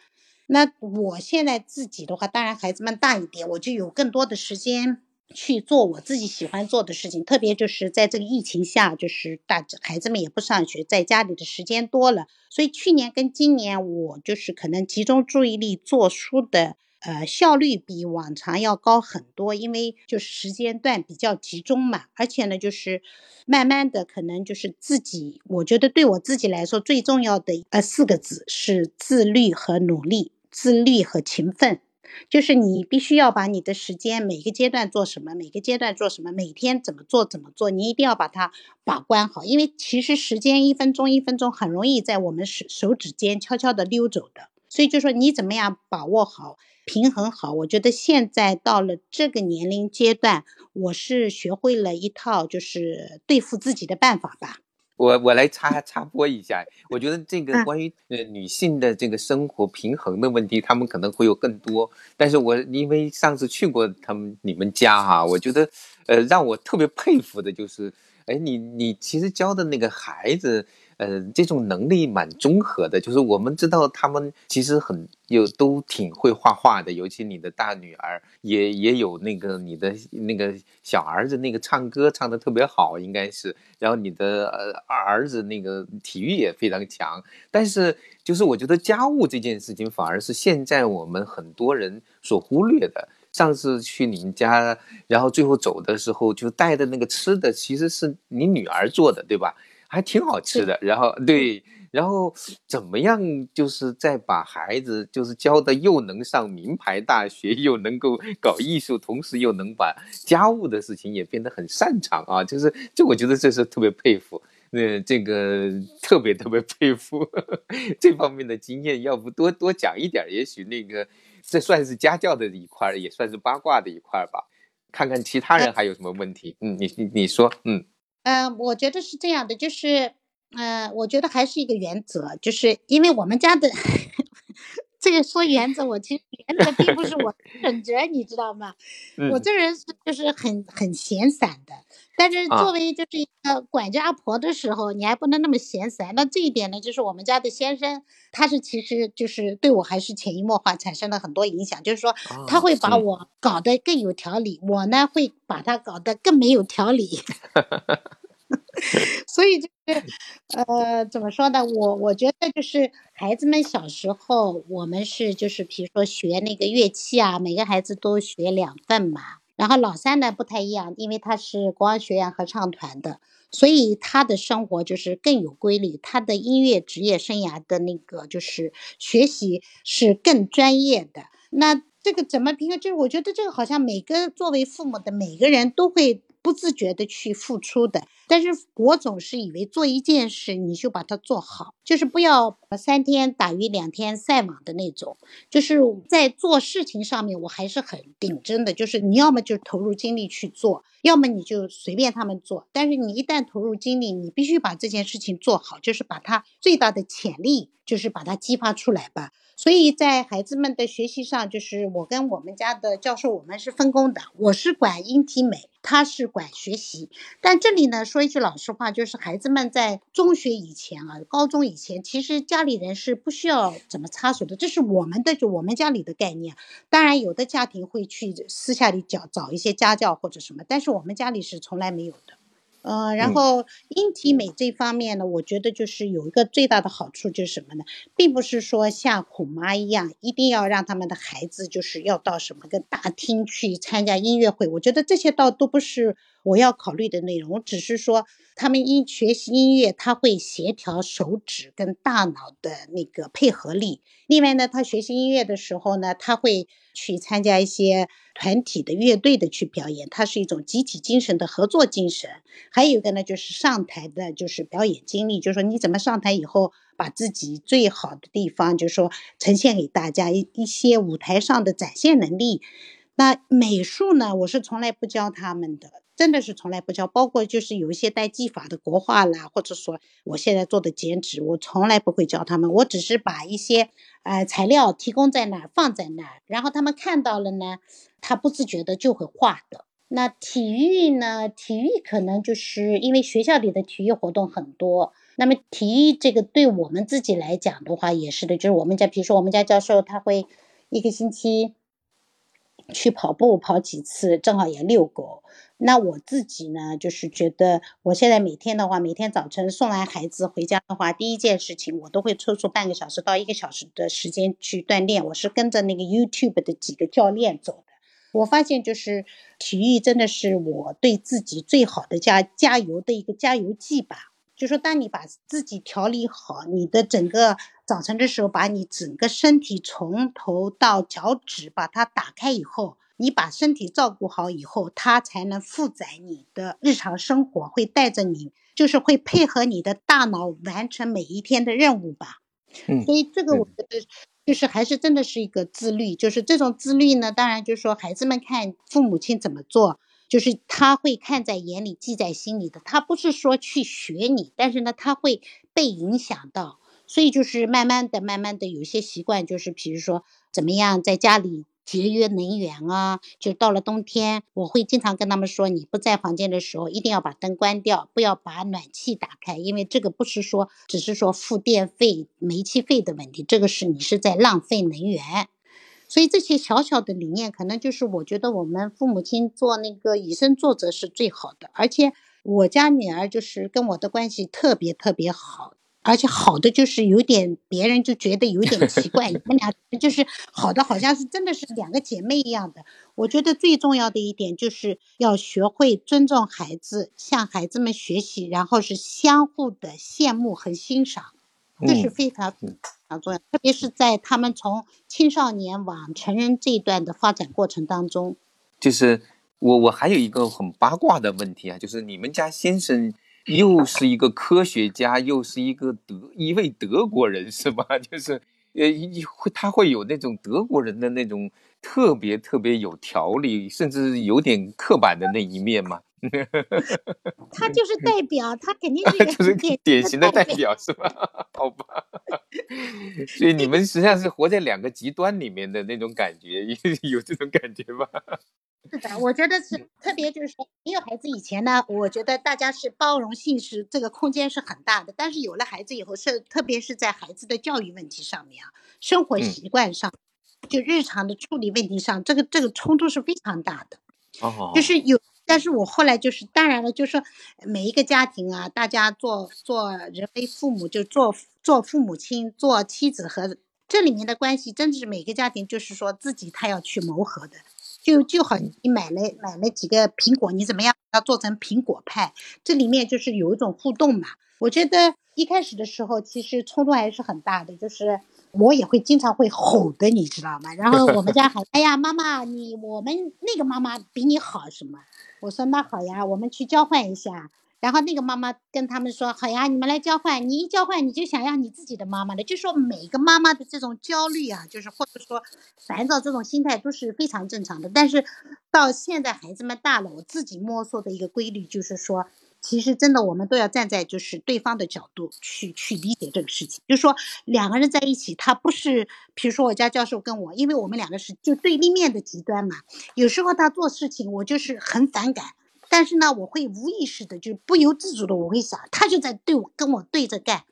那我现在自己的话，当然孩子们大一点，我就有更多的时间。去做我自己喜欢做的事情，特别就是在这个疫情下，就是大孩子们也不上学，在家里的时间多了，所以去年跟今年我就是可能集中注意力做书的，呃，效率比往常要高很多，因为就是时间段比较集中嘛，而且呢，就是慢慢的可能就是自己，我觉得对我自己来说最重要的呃四个字是自律和努力，自律和勤奋。就是你必须要把你的时间每个阶段做什么，每个阶段做什么，每天怎么做怎么做，你一定要把它把关好，因为其实时间一分钟一分钟很容易在我们手手指间悄悄的溜走的，所以就说你怎么样把握好平衡好，我觉得现在到了这个年龄阶段，我是学会了一套就是对付自己的办法吧。我我来插插播一下，我觉得这个关于呃女性的这个生活平衡的问题，他们可能会有更多。但是我因为上次去过他们你们家哈，我觉得呃让我特别佩服的就是，哎你你其实教的那个孩子。呃，这种能力蛮综合的，就是我们知道他们其实很有都挺会画画的，尤其你的大女儿也也有那个你的那个小儿子那个唱歌唱的特别好，应该是，然后你的呃二儿子那个体育也非常强，但是就是我觉得家务这件事情反而是现在我们很多人所忽略的。上次去你们家，然后最后走的时候就带的那个吃的其实是你女儿做的，对吧？还挺好吃的，然后对，然后怎么样，就是再把孩子就是教的又能上名牌大学，又能够搞艺术，同时又能把家务的事情也变得很擅长啊！就是这，我觉得这是特别佩服，呃，这个特别特别佩服 这方面的经验，要不多多讲一点，也许那个这算是家教的一块，也算是八卦的一块吧。看看其他人还有什么问题，嗯，你你你说，嗯。嗯，我觉得是这样的，就是，嗯，我觉得还是一个原则，就是因为我们家的这个说原则，我其实原则并不是我 准则，你知道吗？我这人是就是很很闲散的，但是作为就是一个管家婆的时候，你还不能那么闲散。那这一点呢，就是我们家的先生，他是其实就是对我还是潜移默化产生了很多影响，就是说他会把我搞得更有条理，我呢会把他搞得更没有条理。所以就是，呃，怎么说呢？我我觉得就是孩子们小时候，我们是就是，比如说学那个乐器啊，每个孩子都学两份嘛。然后老三呢不太一样，因为他是国王学院合唱团的，所以他的生活就是更有规律，他的音乐职业生涯的那个就是学习是更专业的。那这个怎么平衡？就是我觉得这个好像每个作为父母的每个人都会。不自觉的去付出的。但是我总是以为做一件事你就把它做好，就是不要三天打鱼两天晒网的那种。就是在做事情上面，我还是很顶真的，就是你要么就投入精力去做，要么你就随便他们做。但是你一旦投入精力，你必须把这件事情做好，就是把它最大的潜力，就是把它激发出来吧。所以在孩子们的学习上，就是我跟我们家的教授，我们是分工的。我是管音体美，他是管学习。但这里呢，说一句老实话，就是孩子们在中学以前啊，高中以前，其实家里人是不需要怎么插手的，这是我们的就我们家里的概念。当然，有的家庭会去私下里找找一些家教或者什么，但是我们家里是从来没有的。呃，然后音体美这方面呢，我觉得就是有一个最大的好处就是什么呢？并不是说像虎妈一样，一定要让他们的孩子就是要到什么个大厅去参加音乐会。我觉得这些倒都不是我要考虑的内容，我只是说他们音学习音乐，他会协调手指跟大脑的那个配合力。另外呢，他学习音乐的时候呢，他会去参加一些。团体的乐队的去表演，它是一种集体精神的合作精神。还有一个呢，就是上台的，就是表演经历，就是说你怎么上台以后，把自己最好的地方，就是说呈现给大家一一些舞台上的展现能力。那美术呢，我是从来不教他们的，真的是从来不教。包括就是有一些带技法的国画啦，或者说我现在做的剪纸，我从来不会教他们。我只是把一些呃材料提供在那儿，放在那儿，然后他们看到了呢。他不自觉的就会画的。那体育呢？体育可能就是因为学校里的体育活动很多。那么体育这个对我们自己来讲的话，也是的。就是我们家，比如说我们家教授，他会一个星期去跑步，跑几次，正好也遛狗。那我自己呢，就是觉得我现在每天的话，每天早晨送完孩子回家的话，第一件事情我都会抽出半个小时到一个小时的时间去锻炼。我是跟着那个 YouTube 的几个教练走的。我发现，就是体育真的是我对自己最好的加加油的一个加油剂吧。就说，当你把自己调理好，你的整个早晨的时候，把你整个身体从头到脚趾把它打开以后，你把身体照顾好以后，它才能负载你的日常生活，会带着你，就是会配合你的大脑完成每一天的任务吧。嗯，所以这个我觉得。就是还是真的是一个自律，就是这种自律呢，当然就是说孩子们看父母亲怎么做，就是他会看在眼里，记在心里的。他不是说去学你，但是呢，他会被影响到，所以就是慢慢的、慢慢的有些习惯，就是比如说怎么样在家里。节约能源啊！就到了冬天，我会经常跟他们说，你不在房间的时候，一定要把灯关掉，不要把暖气打开，因为这个不是说只是说付电费、煤气费的问题，这个是你是在浪费能源。所以这些小小的理念，可能就是我觉得我们父母亲做那个以身作则是最好的。而且我家女儿就是跟我的关系特别特别好。而且好的就是有点，别人就觉得有点 奇怪，你们俩就是好的，好像是真的是两个姐妹一样的。我觉得最重要的一点就是要学会尊重孩子，向孩子们学习，然后是相互的羡慕和欣赏，这是非常非常重要。特别是在他们从青少年往成人这一段的发展过程当中。就是我我还有一个很八卦的问题啊，就是你们家先生。又是一个科学家，又是一个德一位德国人，是吧？就是呃，会他会有那种德国人的那种特别特别有条理，甚至有点刻板的那一面嘛？他就是代表，他肯定是 就是典型的代表，是吧？好吧。所以你们实际上是活在两个极端里面的那种感觉，有这种感觉吧？是的，我觉得是特别，就是说没有孩子以前呢，我觉得大家是包容性是这个空间是很大的，但是有了孩子以后，是特别是在孩子的教育问题上面啊，生活习惯上，就日常的处理问题上，这个这个冲突是非常大的。哦，就是有，但是我后来就是当然了，就是说每一个家庭啊，大家做做人为父母，就做做父母亲、做妻子和这里面的关系，真的是每个家庭就是说自己他要去磨合的。就就好，你买了买了几个苹果，你怎么样要做成苹果派？这里面就是有一种互动嘛。我觉得一开始的时候，其实冲突还是很大的，就是我也会经常会吼的，你知道吗？然后我们家孩子，哎呀，妈妈，你我们那个妈妈比你好什么？我说那好呀，我们去交换一下。然后那个妈妈跟他们说：“好呀，你们来交换。你一交换，你就想要你自己的妈妈了。”就说每个妈妈的这种焦虑啊，就是或者说烦躁这种心态都是非常正常的。但是到现在孩子们大了，我自己摸索的一个规律就是说，其实真的我们都要站在就是对方的角度去去理解这个事情。就说两个人在一起，他不是，比如说我家教授跟我，因为我们两个是就对立面的极端嘛。有时候他做事情，我就是很反感。但是呢，我会无意识的，就不由自主的，我会想，他就在对我跟我对着干。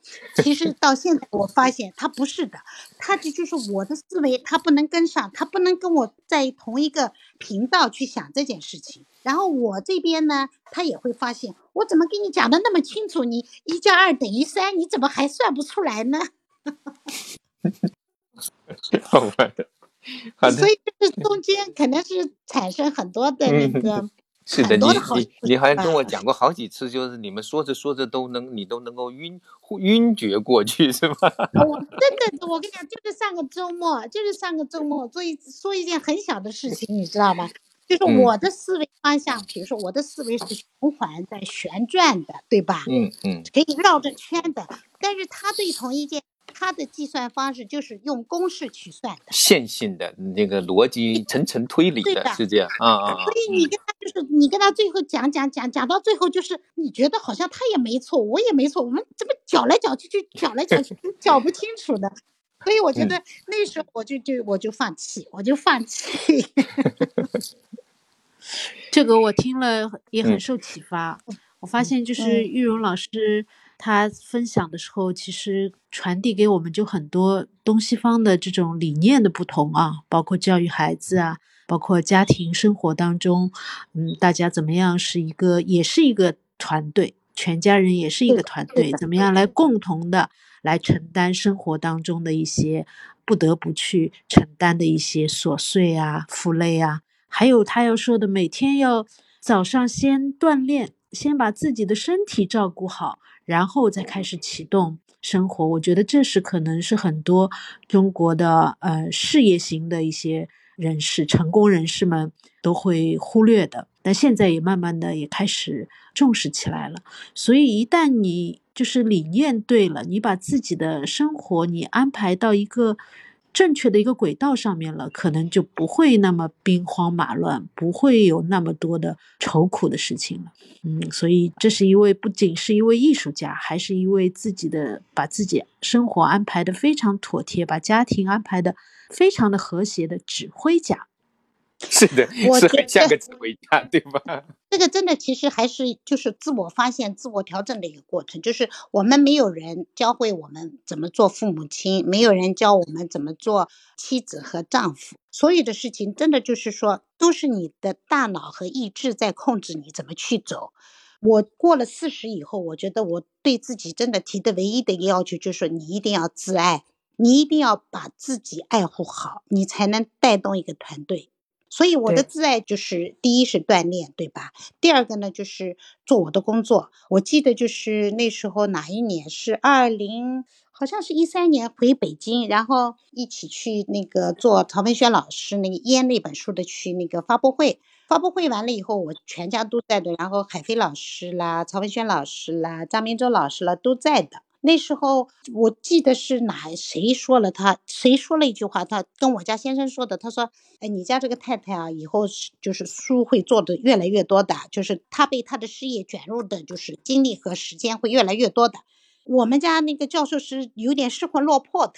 其实到现在，我发现他不是的，他这就是我的思维，他不能跟上，他不能跟我在同一个频道去想这件事情。然后我这边呢，他也会发现，我怎么跟你讲的那么清楚，你一加二等于三，你怎么还算不出来呢？好玩的，所以这中间可能是产生很多的那个。是的，你你你好像跟我讲过好几次，就是你们说着说着都能，你都能够晕晕厥过去，是吗？我真的，我跟你讲，就是上个周末，就是上个周末做一说一件很小的事情，你知道吗？就是我的思维方向，比如说我的思维是循环在旋转的，对吧？嗯嗯，可以绕着圈的，但是他对同一件。他的计算方式就是用公式去算的，线性的那个逻辑层层推理的，是这样啊啊。所以你跟他就是你跟他最后讲讲讲讲到最后，就是你觉得好像他也没错，我也没错，我们怎么搅来搅去就搅来搅去，搅不清楚的。所以我觉得那时候我就就我就放弃，我就放弃。这个我听了也很受启发，我发现就是玉荣老师。他分享的时候，其实传递给我们就很多东西方的这种理念的不同啊，包括教育孩子啊，包括家庭生活当中，嗯，大家怎么样是一个，也是一个团队，全家人也是一个团队，怎么样来共同的来承担生活当中的一些不得不去承担的一些琐碎啊、负累啊，还有他要说的，每天要早上先锻炼，先把自己的身体照顾好。然后再开始启动生活，我觉得这是可能是很多中国的呃事业型的一些人士、成功人士们都会忽略的，但现在也慢慢的也开始重视起来了。所以一旦你就是理念对了，你把自己的生活你安排到一个。正确的一个轨道上面了，可能就不会那么兵荒马乱，不会有那么多的愁苦的事情了。嗯，所以这是一位不仅是一位艺术家，还是一位自己的把自己生活安排的非常妥帖，把家庭安排的非常的和谐的指挥家。是的，是很像个指挥家，对吧？这个真的其实还是就是自我发现、自我调整的一个过程。就是我们没有人教会我们怎么做父母亲，没有人教我们怎么做妻子和丈夫。所有的事情真的就是说，都是你的大脑和意志在控制你怎么去走。我过了四十以后，我觉得我对自己真的提的唯一的一个要求就是说，你一定要自爱，你一定要把自己爱护好，你才能带动一个团队。所以我的自爱就是第一是锻炼，对吧？第二个呢就是做我的工作。我记得就是那时候哪一年是二零，好像是一三年回北京，然后一起去那个做曹文轩老师那个烟那本书的去那个发布会。发布会完了以后，我全家都在的，然后海飞老师啦、曹文轩老师啦、张明洲老师啦都在的。那时候我记得是哪谁说了他谁说了一句话，他跟我家先生说的，他说：“哎，你家这个太太啊，以后是就是书会做的越来越多的，就是他被他的事业卷入的，就是精力和时间会越来越多的。我们家那个教授是有点失魂落魄的。”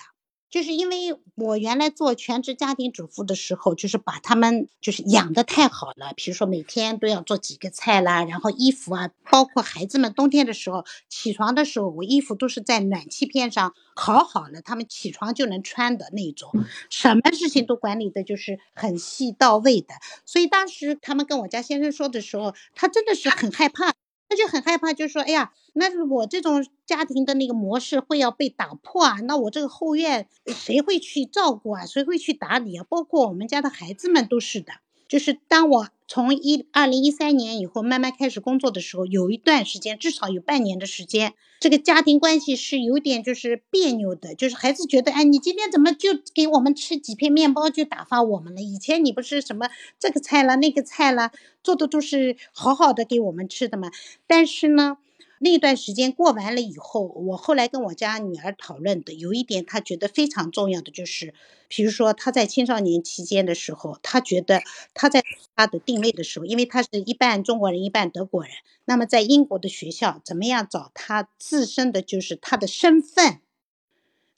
就是因为我原来做全职家庭主妇的时候，就是把他们就是养的太好了，比如说每天都要做几个菜啦，然后衣服啊，包括孩子们冬天的时候起床的时候，我衣服都是在暖气片上烤好了，他们起床就能穿的那种，什么事情都管理的就是很细到位的。所以当时他们跟我家先生说的时候，他真的是很害怕。就很害怕，就说：“哎呀，那是我这种家庭的那个模式会要被打破啊！那我这个后院谁会去照顾啊？谁会去打理啊？包括我们家的孩子们都是的。就是当我从一二零一三年以后慢慢开始工作的时候，有一段时间，至少有半年的时间，这个家庭关系是有点就是别扭的，就是孩子觉得，哎，你今天怎么就给我们吃几片面包就打发我们了？以前你不是什么这个菜了那个菜了，做的都是好好的给我们吃的嘛？但是呢。那段时间过完了以后，我后来跟我家女儿讨论的有一点，她觉得非常重要的就是，比如说她在青少年期间的时候，她觉得她在她的定位的时候，因为她是一半中国人一半德国人，那么在英国的学校怎么样找她自身的就是她的身份？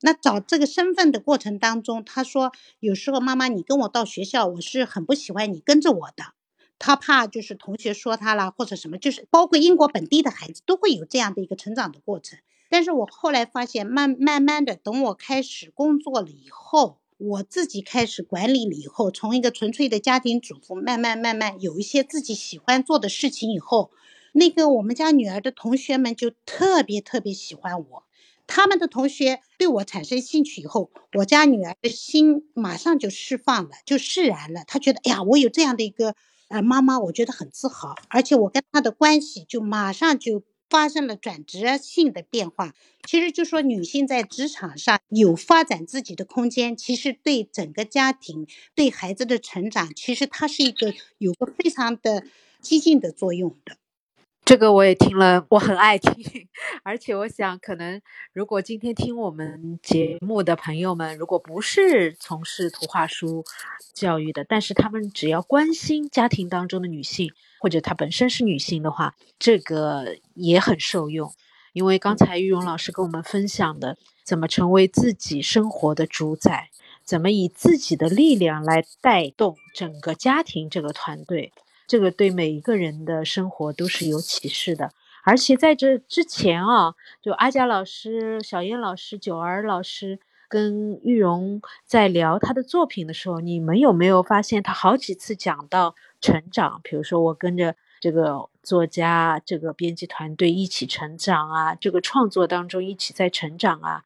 那找这个身份的过程当中，她说有时候妈妈你跟我到学校，我是很不喜欢你跟着我的。他怕就是同学说他啦，或者什么，就是包括英国本地的孩子都会有这样的一个成长的过程。但是我后来发现，慢慢慢的，等我开始工作了以后，我自己开始管理了以后，从一个纯粹的家庭主妇，慢慢慢慢有一些自己喜欢做的事情以后，那个我们家女儿的同学们就特别特别喜欢我。他们的同学对我产生兴趣以后，我家女儿的心马上就释放了，就释然了。她觉得，哎呀，我有这样的一个。呃，妈妈，我觉得很自豪，而且我跟他的关系就马上就发生了转折性的变化。其实就说女性在职场上有发展自己的空间，其实对整个家庭、对孩子的成长，其实它是一个有个非常的激进的作用的。这个我也听了，我很爱听，而且我想，可能如果今天听我们节目的朋友们，如果不是从事图画书教育的，但是他们只要关心家庭当中的女性，或者她本身是女性的话，这个也很受用。因为刚才玉荣老师跟我们分享的，怎么成为自己生活的主宰，怎么以自己的力量来带动整个家庭这个团队。这个对每一个人的生活都是有启示的，而且在这之前啊，就阿佳老师、小燕老师、九儿老师跟玉荣在聊他的作品的时候，你们有没有发现他好几次讲到成长？比如说我跟着这个作家、这个编辑团队一起成长啊，这个创作当中一起在成长啊。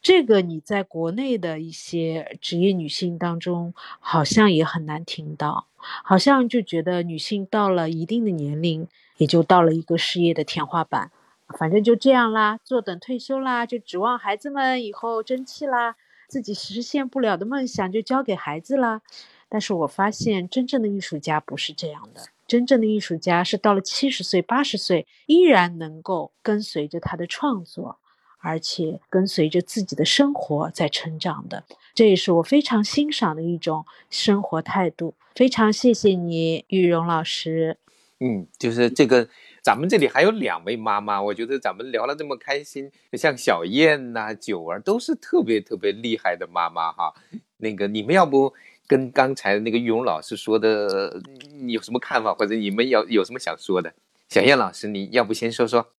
这个你在国内的一些职业女性当中，好像也很难听到，好像就觉得女性到了一定的年龄，也就到了一个事业的天花板，反正就这样啦，坐等退休啦，就指望孩子们以后争气啦，自己实现不了的梦想就交给孩子啦。但是我发现，真正的艺术家不是这样的，真正的艺术家是到了七十岁、八十岁，依然能够跟随着他的创作。而且跟随着自己的生活在成长的，这也是我非常欣赏的一种生活态度。非常谢谢你，玉荣老师。嗯，就是这个，咱们这里还有两位妈妈，我觉得咱们聊了这么开心，像小燕呐、九儿都是特别特别厉害的妈妈哈。那个，你们要不跟刚才那个玉荣老师说的有什么看法，或者你们要有什么想说的？小燕老师，你要不先说说？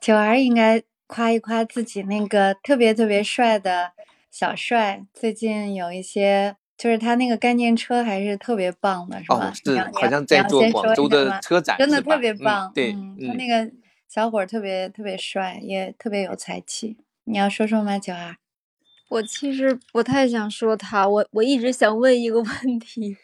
九儿应该。夸一夸自己那个特别特别帅的小帅，最近有一些，就是他那个概念车还是特别棒的，是吧？是，好像在做广州的车展，真的特别棒。对，他那个小伙特别特别帅，也特别有才气。你要说说吗，九儿？我其实不太想说他，我我一直想问一个问题，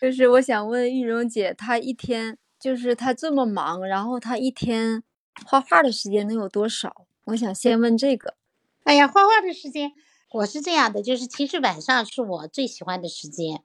就是我想问玉荣姐，她一天就是她这么忙，然后她一天画画的时间能有多少？我想先问这个，哎呀，画画的时间，我是这样的，就是其实晚上是我最喜欢的时间，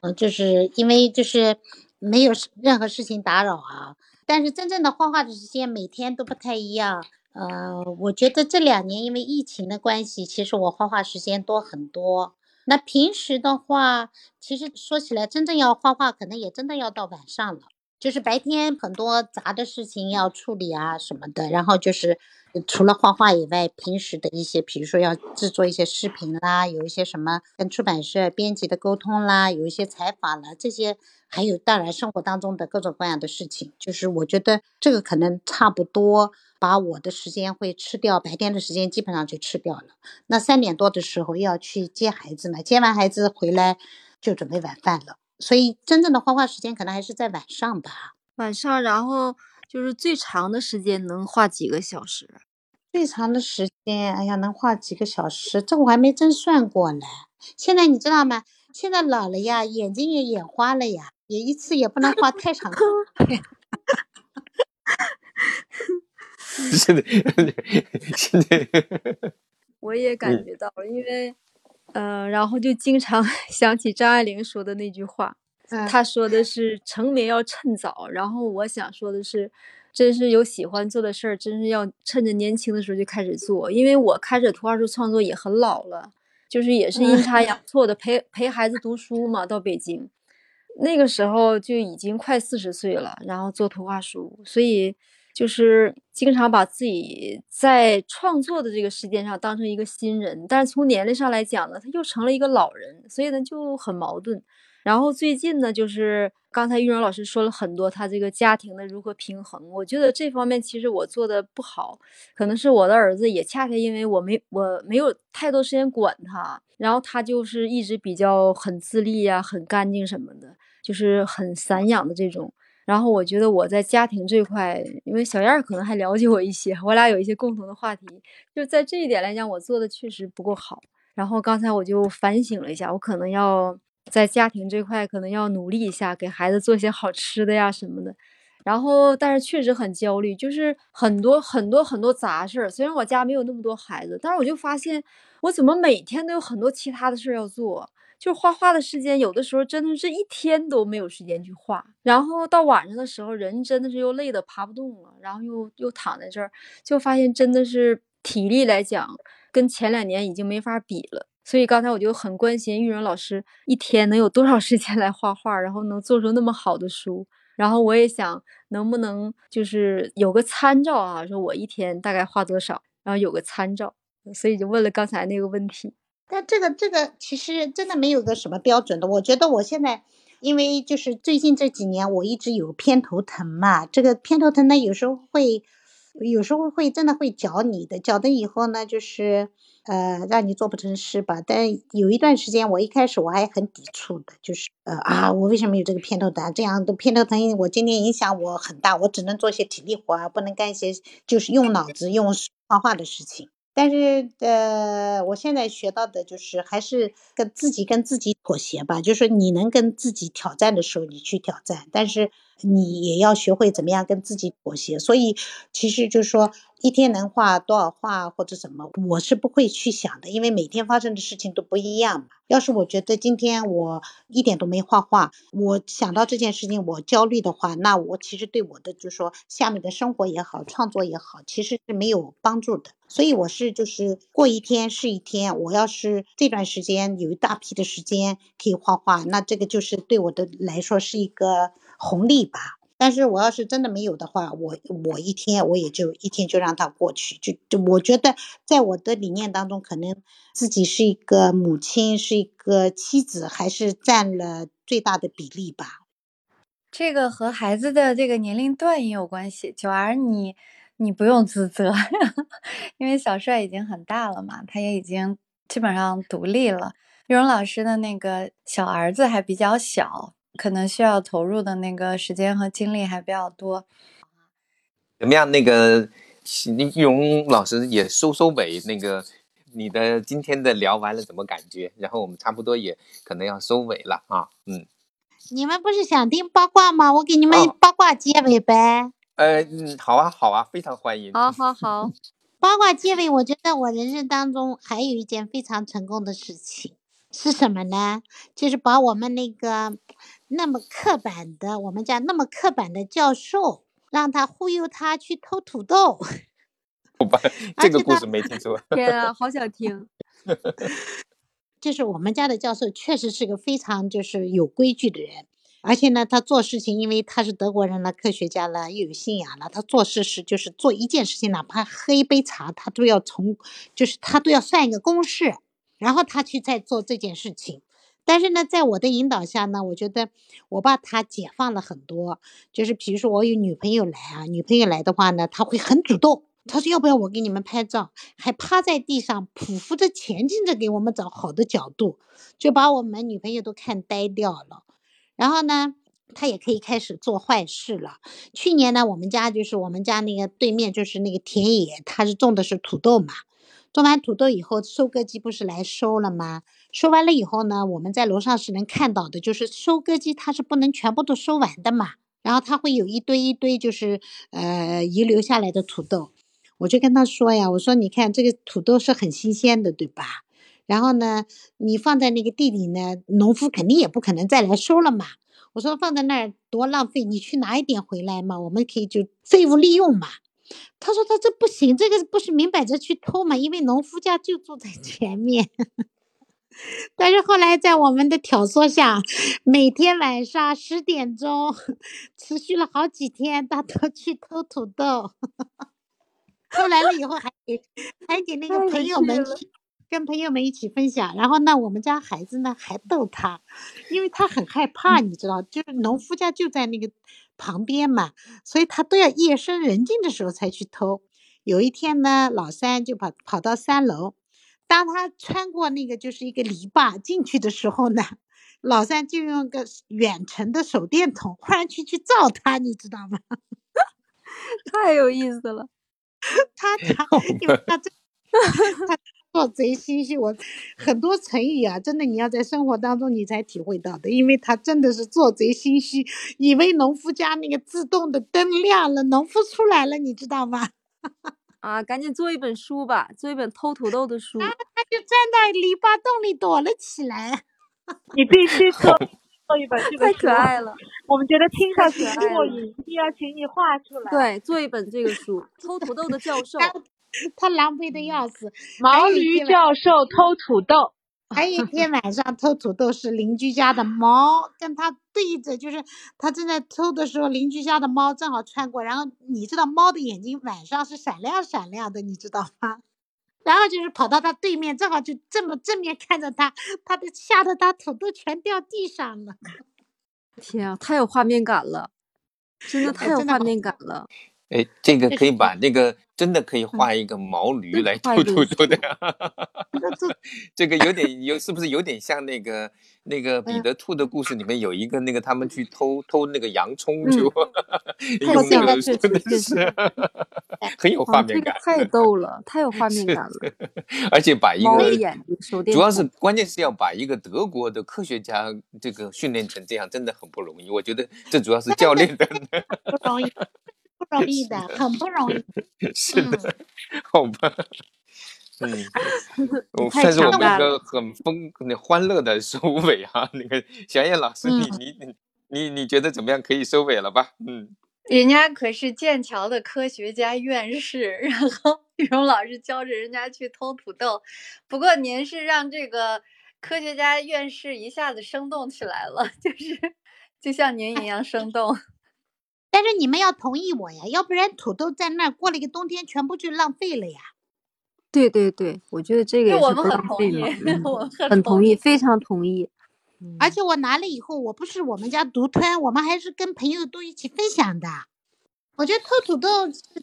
嗯，就是因为就是没有任何事情打扰啊。但是真正的画画的时间每天都不太一样，呃，我觉得这两年因为疫情的关系，其实我画画时间多很多。那平时的话，其实说起来，真正要画画，可能也真的要到晚上了。就是白天很多杂的事情要处理啊什么的，然后就是除了画画以外，平时的一些，比如说要制作一些视频啦，有一些什么跟出版社编辑的沟通啦，有一些采访啦，这些还有当然生活当中的各种各样的事情，就是我觉得这个可能差不多把我的时间会吃掉，白天的时间基本上就吃掉了。那三点多的时候要去接孩子嘛，接完孩子回来就准备晚饭了。所以真正的画画时间可能还是在晚上吧。晚上，然后就是最长的时间能画几个小时？最长的时间，哎呀，能画几个小时？这我还没真算过呢。现在你知道吗？现在老了呀，眼睛也眼花了呀，也一次也不能画太长。是的，现在 我也感觉到了，因为，嗯，然后就经常 想起张爱玲说的那句话，她说的是成名要趁早，然后我想说的是，真是有喜欢做的事儿，真是要趁着年轻的时候就开始做，因为我开始图画书创作也很老了，就是也是阴差阳错的陪陪孩子读书嘛，到北京，那个时候就已经快四十岁了，然后做图画书，所以。就是经常把自己在创作的这个时间上当成一个新人，但是从年龄上来讲呢，他又成了一个老人，所以呢就很矛盾。然后最近呢，就是刚才玉荣老师说了很多他这个家庭的如何平衡，我觉得这方面其实我做的不好，可能是我的儿子也恰恰因为我没我没有太多时间管他，然后他就是一直比较很自立呀，很干净什么的，就是很散养的这种。然后我觉得我在家庭这块，因为小燕儿可能还了解我一些，我俩有一些共同的话题。就在这一点来讲，我做的确实不够好。然后刚才我就反省了一下，我可能要在家庭这块可能要努力一下，给孩子做些好吃的呀什么的。然后，但是确实很焦虑，就是很多很多很多杂事儿。虽然我家没有那么多孩子，但是我就发现我怎么每天都有很多其他的事儿要做。就画画的时间，有的时候真的是一天都没有时间去画。然后到晚上的时候，人真的是又累得爬不动了，然后又又躺在这儿，就发现真的是体力来讲，跟前两年已经没法比了。所以刚才我就很关心玉荣老师一天能有多少时间来画画，然后能做出那么好的书。然后我也想能不能就是有个参照啊，说我一天大概画多少，然后有个参照。所以就问了刚才那个问题。但这个这个其实真的没有个什么标准的，我觉得我现在，因为就是最近这几年我一直有偏头疼嘛，这个偏头疼呢有时候会，有时候会真的会搅你的，搅的以后呢就是呃让你做不成事吧。但有一段时间我一开始我还很抵触的，就是呃啊我为什么有这个偏头疼？这样的偏头疼我今天影响我很大，我只能做些体力活，不能干一些就是用脑子用画画的事情。但是，呃，我现在学到的就是，还是跟自己跟自己妥协吧。就是你能跟自己挑战的时候，你去挑战，但是你也要学会怎么样跟自己妥协。所以，其实就是说。一天能画多少画或者什么，我是不会去想的，因为每天发生的事情都不一样嘛。要是我觉得今天我一点都没画画，我想到这件事情我焦虑的话，那我其实对我的就是说下面的生活也好，创作也好，其实是没有帮助的。所以我是就是过一天是一天。我要是这段时间有一大批的时间可以画画，那这个就是对我的来说是一个红利吧。但是我要是真的没有的话，我我一天我也就一天就让它过去，就就我觉得在我的理念当中，可能自己是一个母亲，是一个妻子，还是占了最大的比例吧。这个和孩子的这个年龄段也有关系。九儿，你你不用自责，因为小帅已经很大了嘛，他也已经基本上独立了。玉荣老师的那个小儿子还比较小。可能需要投入的那个时间和精力还比较多。怎么样？那个玉荣老师也收收尾。那个你的今天的聊完了怎么感觉？然后我们差不多也可能要收尾了啊。嗯。你们不是想听八卦吗？我给你们八卦结尾呗。呃，嗯，好啊，好啊，非常欢迎。好好好。八卦结尾，我觉得我人生当中还有一件非常成功的事情是什么呢？就是把我们那个。那么刻板的，我们家那么刻板的教授，让他忽悠他去偷土豆。好吧，这个故事没听说。天啊，好想听。就是我们家的教授确实是个非常就是有规矩的人，而且呢，他做事情，因为他是德国人了，科学家了，又有信仰了，他做事是就是做一件事情，哪怕喝一杯茶，他都要从就是他都要算一个公式，然后他去再做这件事情。但是呢，在我的引导下呢，我觉得我把他解放了很多。就是比如说，我有女朋友来啊，女朋友来的话呢，他会很主动，他说要不要我给你们拍照，还趴在地上匍匐着前进着给我们找好的角度，就把我们女朋友都看呆掉了。然后呢，他也可以开始做坏事了。去年呢，我们家就是我们家那个对面就是那个田野，他是种的是土豆嘛。种完土豆以后，收割机不是来收了吗？收完了以后呢，我们在楼上是能看到的，就是收割机它是不能全部都收完的嘛，然后它会有一堆一堆就是呃遗留下来的土豆，我就跟他说呀，我说你看这个土豆是很新鲜的，对吧？然后呢，你放在那个地里呢，农夫肯定也不可能再来收了嘛。我说放在那儿多浪费，你去拿一点回来嘛，我们可以就废物利用嘛。他说他这不行，这个不是明摆着去偷嘛，因为农夫家就住在前面。但是后来在我们的挑唆下，每天晚上十点钟，持续了好几天，他都去偷土豆。偷来了以后还给还给那个朋友们去。跟朋友们一起分享，然后呢，我们家孩子呢还逗他，因为他很害怕，你知道，就是农夫家就在那个旁边嘛，所以他都要夜深人静的时候才去偷。有一天呢，老三就跑跑到三楼，当他穿过那个就是一个篱笆进去的时候呢，老三就用个远程的手电筒忽然去去照他，你知道吗？太有意思了，他他因为他这他。做贼心虚，我很多成语啊，真的你要在生活当中你才体会到的，因为他真的是做贼心虚，以为农夫家那个自动的灯亮了，农夫出来了，你知道吗？啊，赶紧做一本书吧，做一本偷土豆的书。然后他就站在篱笆洞里躲了起来。你必须做做一本这太可爱了。我们觉得听上去过瘾，一定要请你画出来。对，做一本这个书，偷土豆的教授。他狼狈的要死。毛驴教授偷土豆。还有一天晚上偷土豆是邻居家的猫跟他对着，就是他正在偷的时候，邻居家的猫正好穿过，然后你知道猫的眼睛晚上是闪亮闪亮的，你知道吗？然后就是跑到他对面，正好就这么正面看着他，他的吓得他土豆全掉地上了。天啊，太有画面感了，真的太有画面感了。哎，这个可以把那个真的可以画一个毛驴来偷土豆的，这个有点有是不是有点像那个那个彼得兔的故事里面有一个那个他们去偷偷那个洋葱就 用那个真的是 很有画面感，太逗了，太有画面感了，而且把一个主要是关键是要把一个德国的科学家这个训练成这样真的很不容易，我觉得这主要是教练的不容易。不容易的，很不容易。是的，好吧。嗯，算是我们一个很丰、很欢乐的收尾啊。那个小燕老师，你你你你你觉得怎么样？可以收尾了吧？嗯。人家可是剑桥的科学家院士，然后玉荣老师教着人家去偷土豆。不过您是让这个科学家院士一下子生动起来了，就是 就像您一样生动。但是你们要同意我呀，要不然土豆在那儿过了一个冬天，全部就浪费了呀。对对对，我觉得这个也是不浪费嘛，很同意，非常同意。而且我拿了以后，我不是我们家独吞，我们还是跟朋友都一起分享的。我觉得偷土豆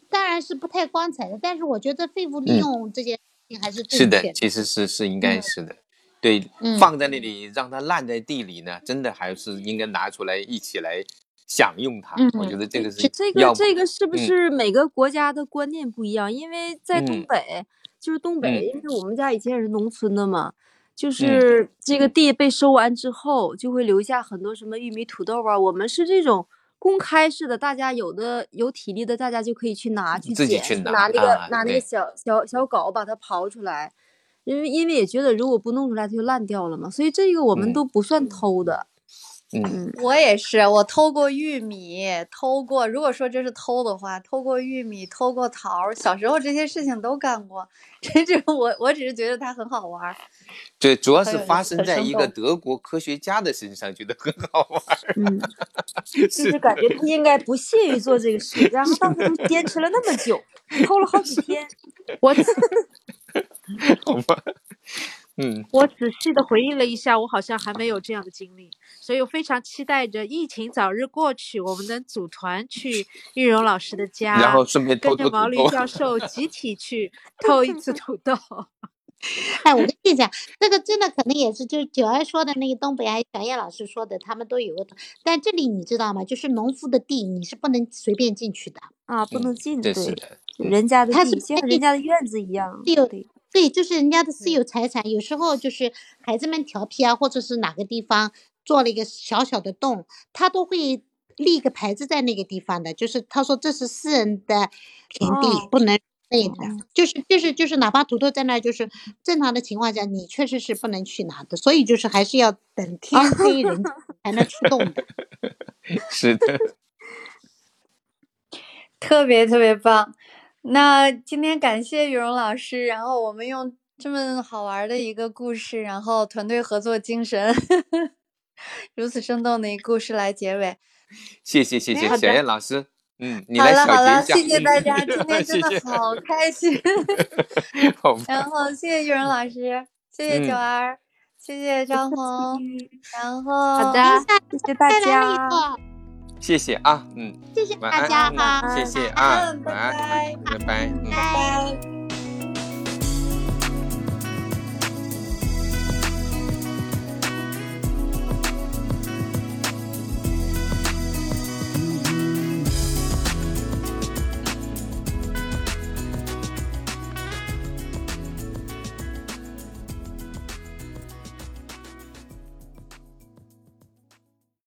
当然是不太光彩的，但是我觉得废物利用这件事情还是是的，其实是是应该是的。对，放在那里让它烂在地里呢，真的还是应该拿出来一起来。享用它，我觉得这个是这个这个是不是每个国家的观念不一样？因为在东北，就是东北，因为我们家以前也是农村的嘛，就是这个地被收完之后，就会留下很多什么玉米、土豆啊。我们是这种公开式的，大家有的有体力的，大家就可以去拿去捡，拿那个拿那个小小小镐把它刨出来，因为因为也觉得如果不弄出来它就烂掉了嘛，所以这个我们都不算偷的。嗯，我也是，我偷过玉米，偷过。如果说这是偷的话，偷过玉米，偷过桃。小时候这些事情都干过。这这，我我只是觉得它很好玩。对，主要是发生在一个德国科学家的身上，觉得很好玩。嗯，就是感觉他应该不屑于做这个事，然后当时坚持了那么久，偷了好几天。我，好吧。嗯，我仔细的回忆了一下，我好像还没有这样的经历，所以我非常期待着疫情早日过去，我们能组团去玉荣老师的家，然后顺便跟着毛驴教授集体去偷一次土豆。哎，我跟你讲，这个真的可能也是，就是九儿说的那个东北，还有小叶老师说的，他们都有个。但这里你知道吗？就是农夫的地，你是不能随便进去的啊，不能进。对，人家的地像人家的院子一样。有对，就是人家的私有财产，有时候就是孩子们调皮啊，或者是哪个地方做了一个小小的洞，他都会立一个牌子在那个地方的，就是他说这是私人的田地，不能那的，就是就是就是哪怕土豆在那，就是正常的情况下，你确实是不能去拿的，所以就是还是要等 天黑人才能出动的。是的，特别特别棒。那今天感谢羽绒老师，然后我们用这么好玩的一个故事，然后团队合作精神，如此生动的一个故事来结尾。谢谢谢谢小燕老师，嗯，你来小结一下。谢谢大家，今天真的好开心。然后谢谢羽绒老师，谢谢九儿，谢谢张红，然后好的，谢谢大家。谢谢啊，嗯，谢谢大家哈，谢谢啊，拜拜，拜拜，拜拜。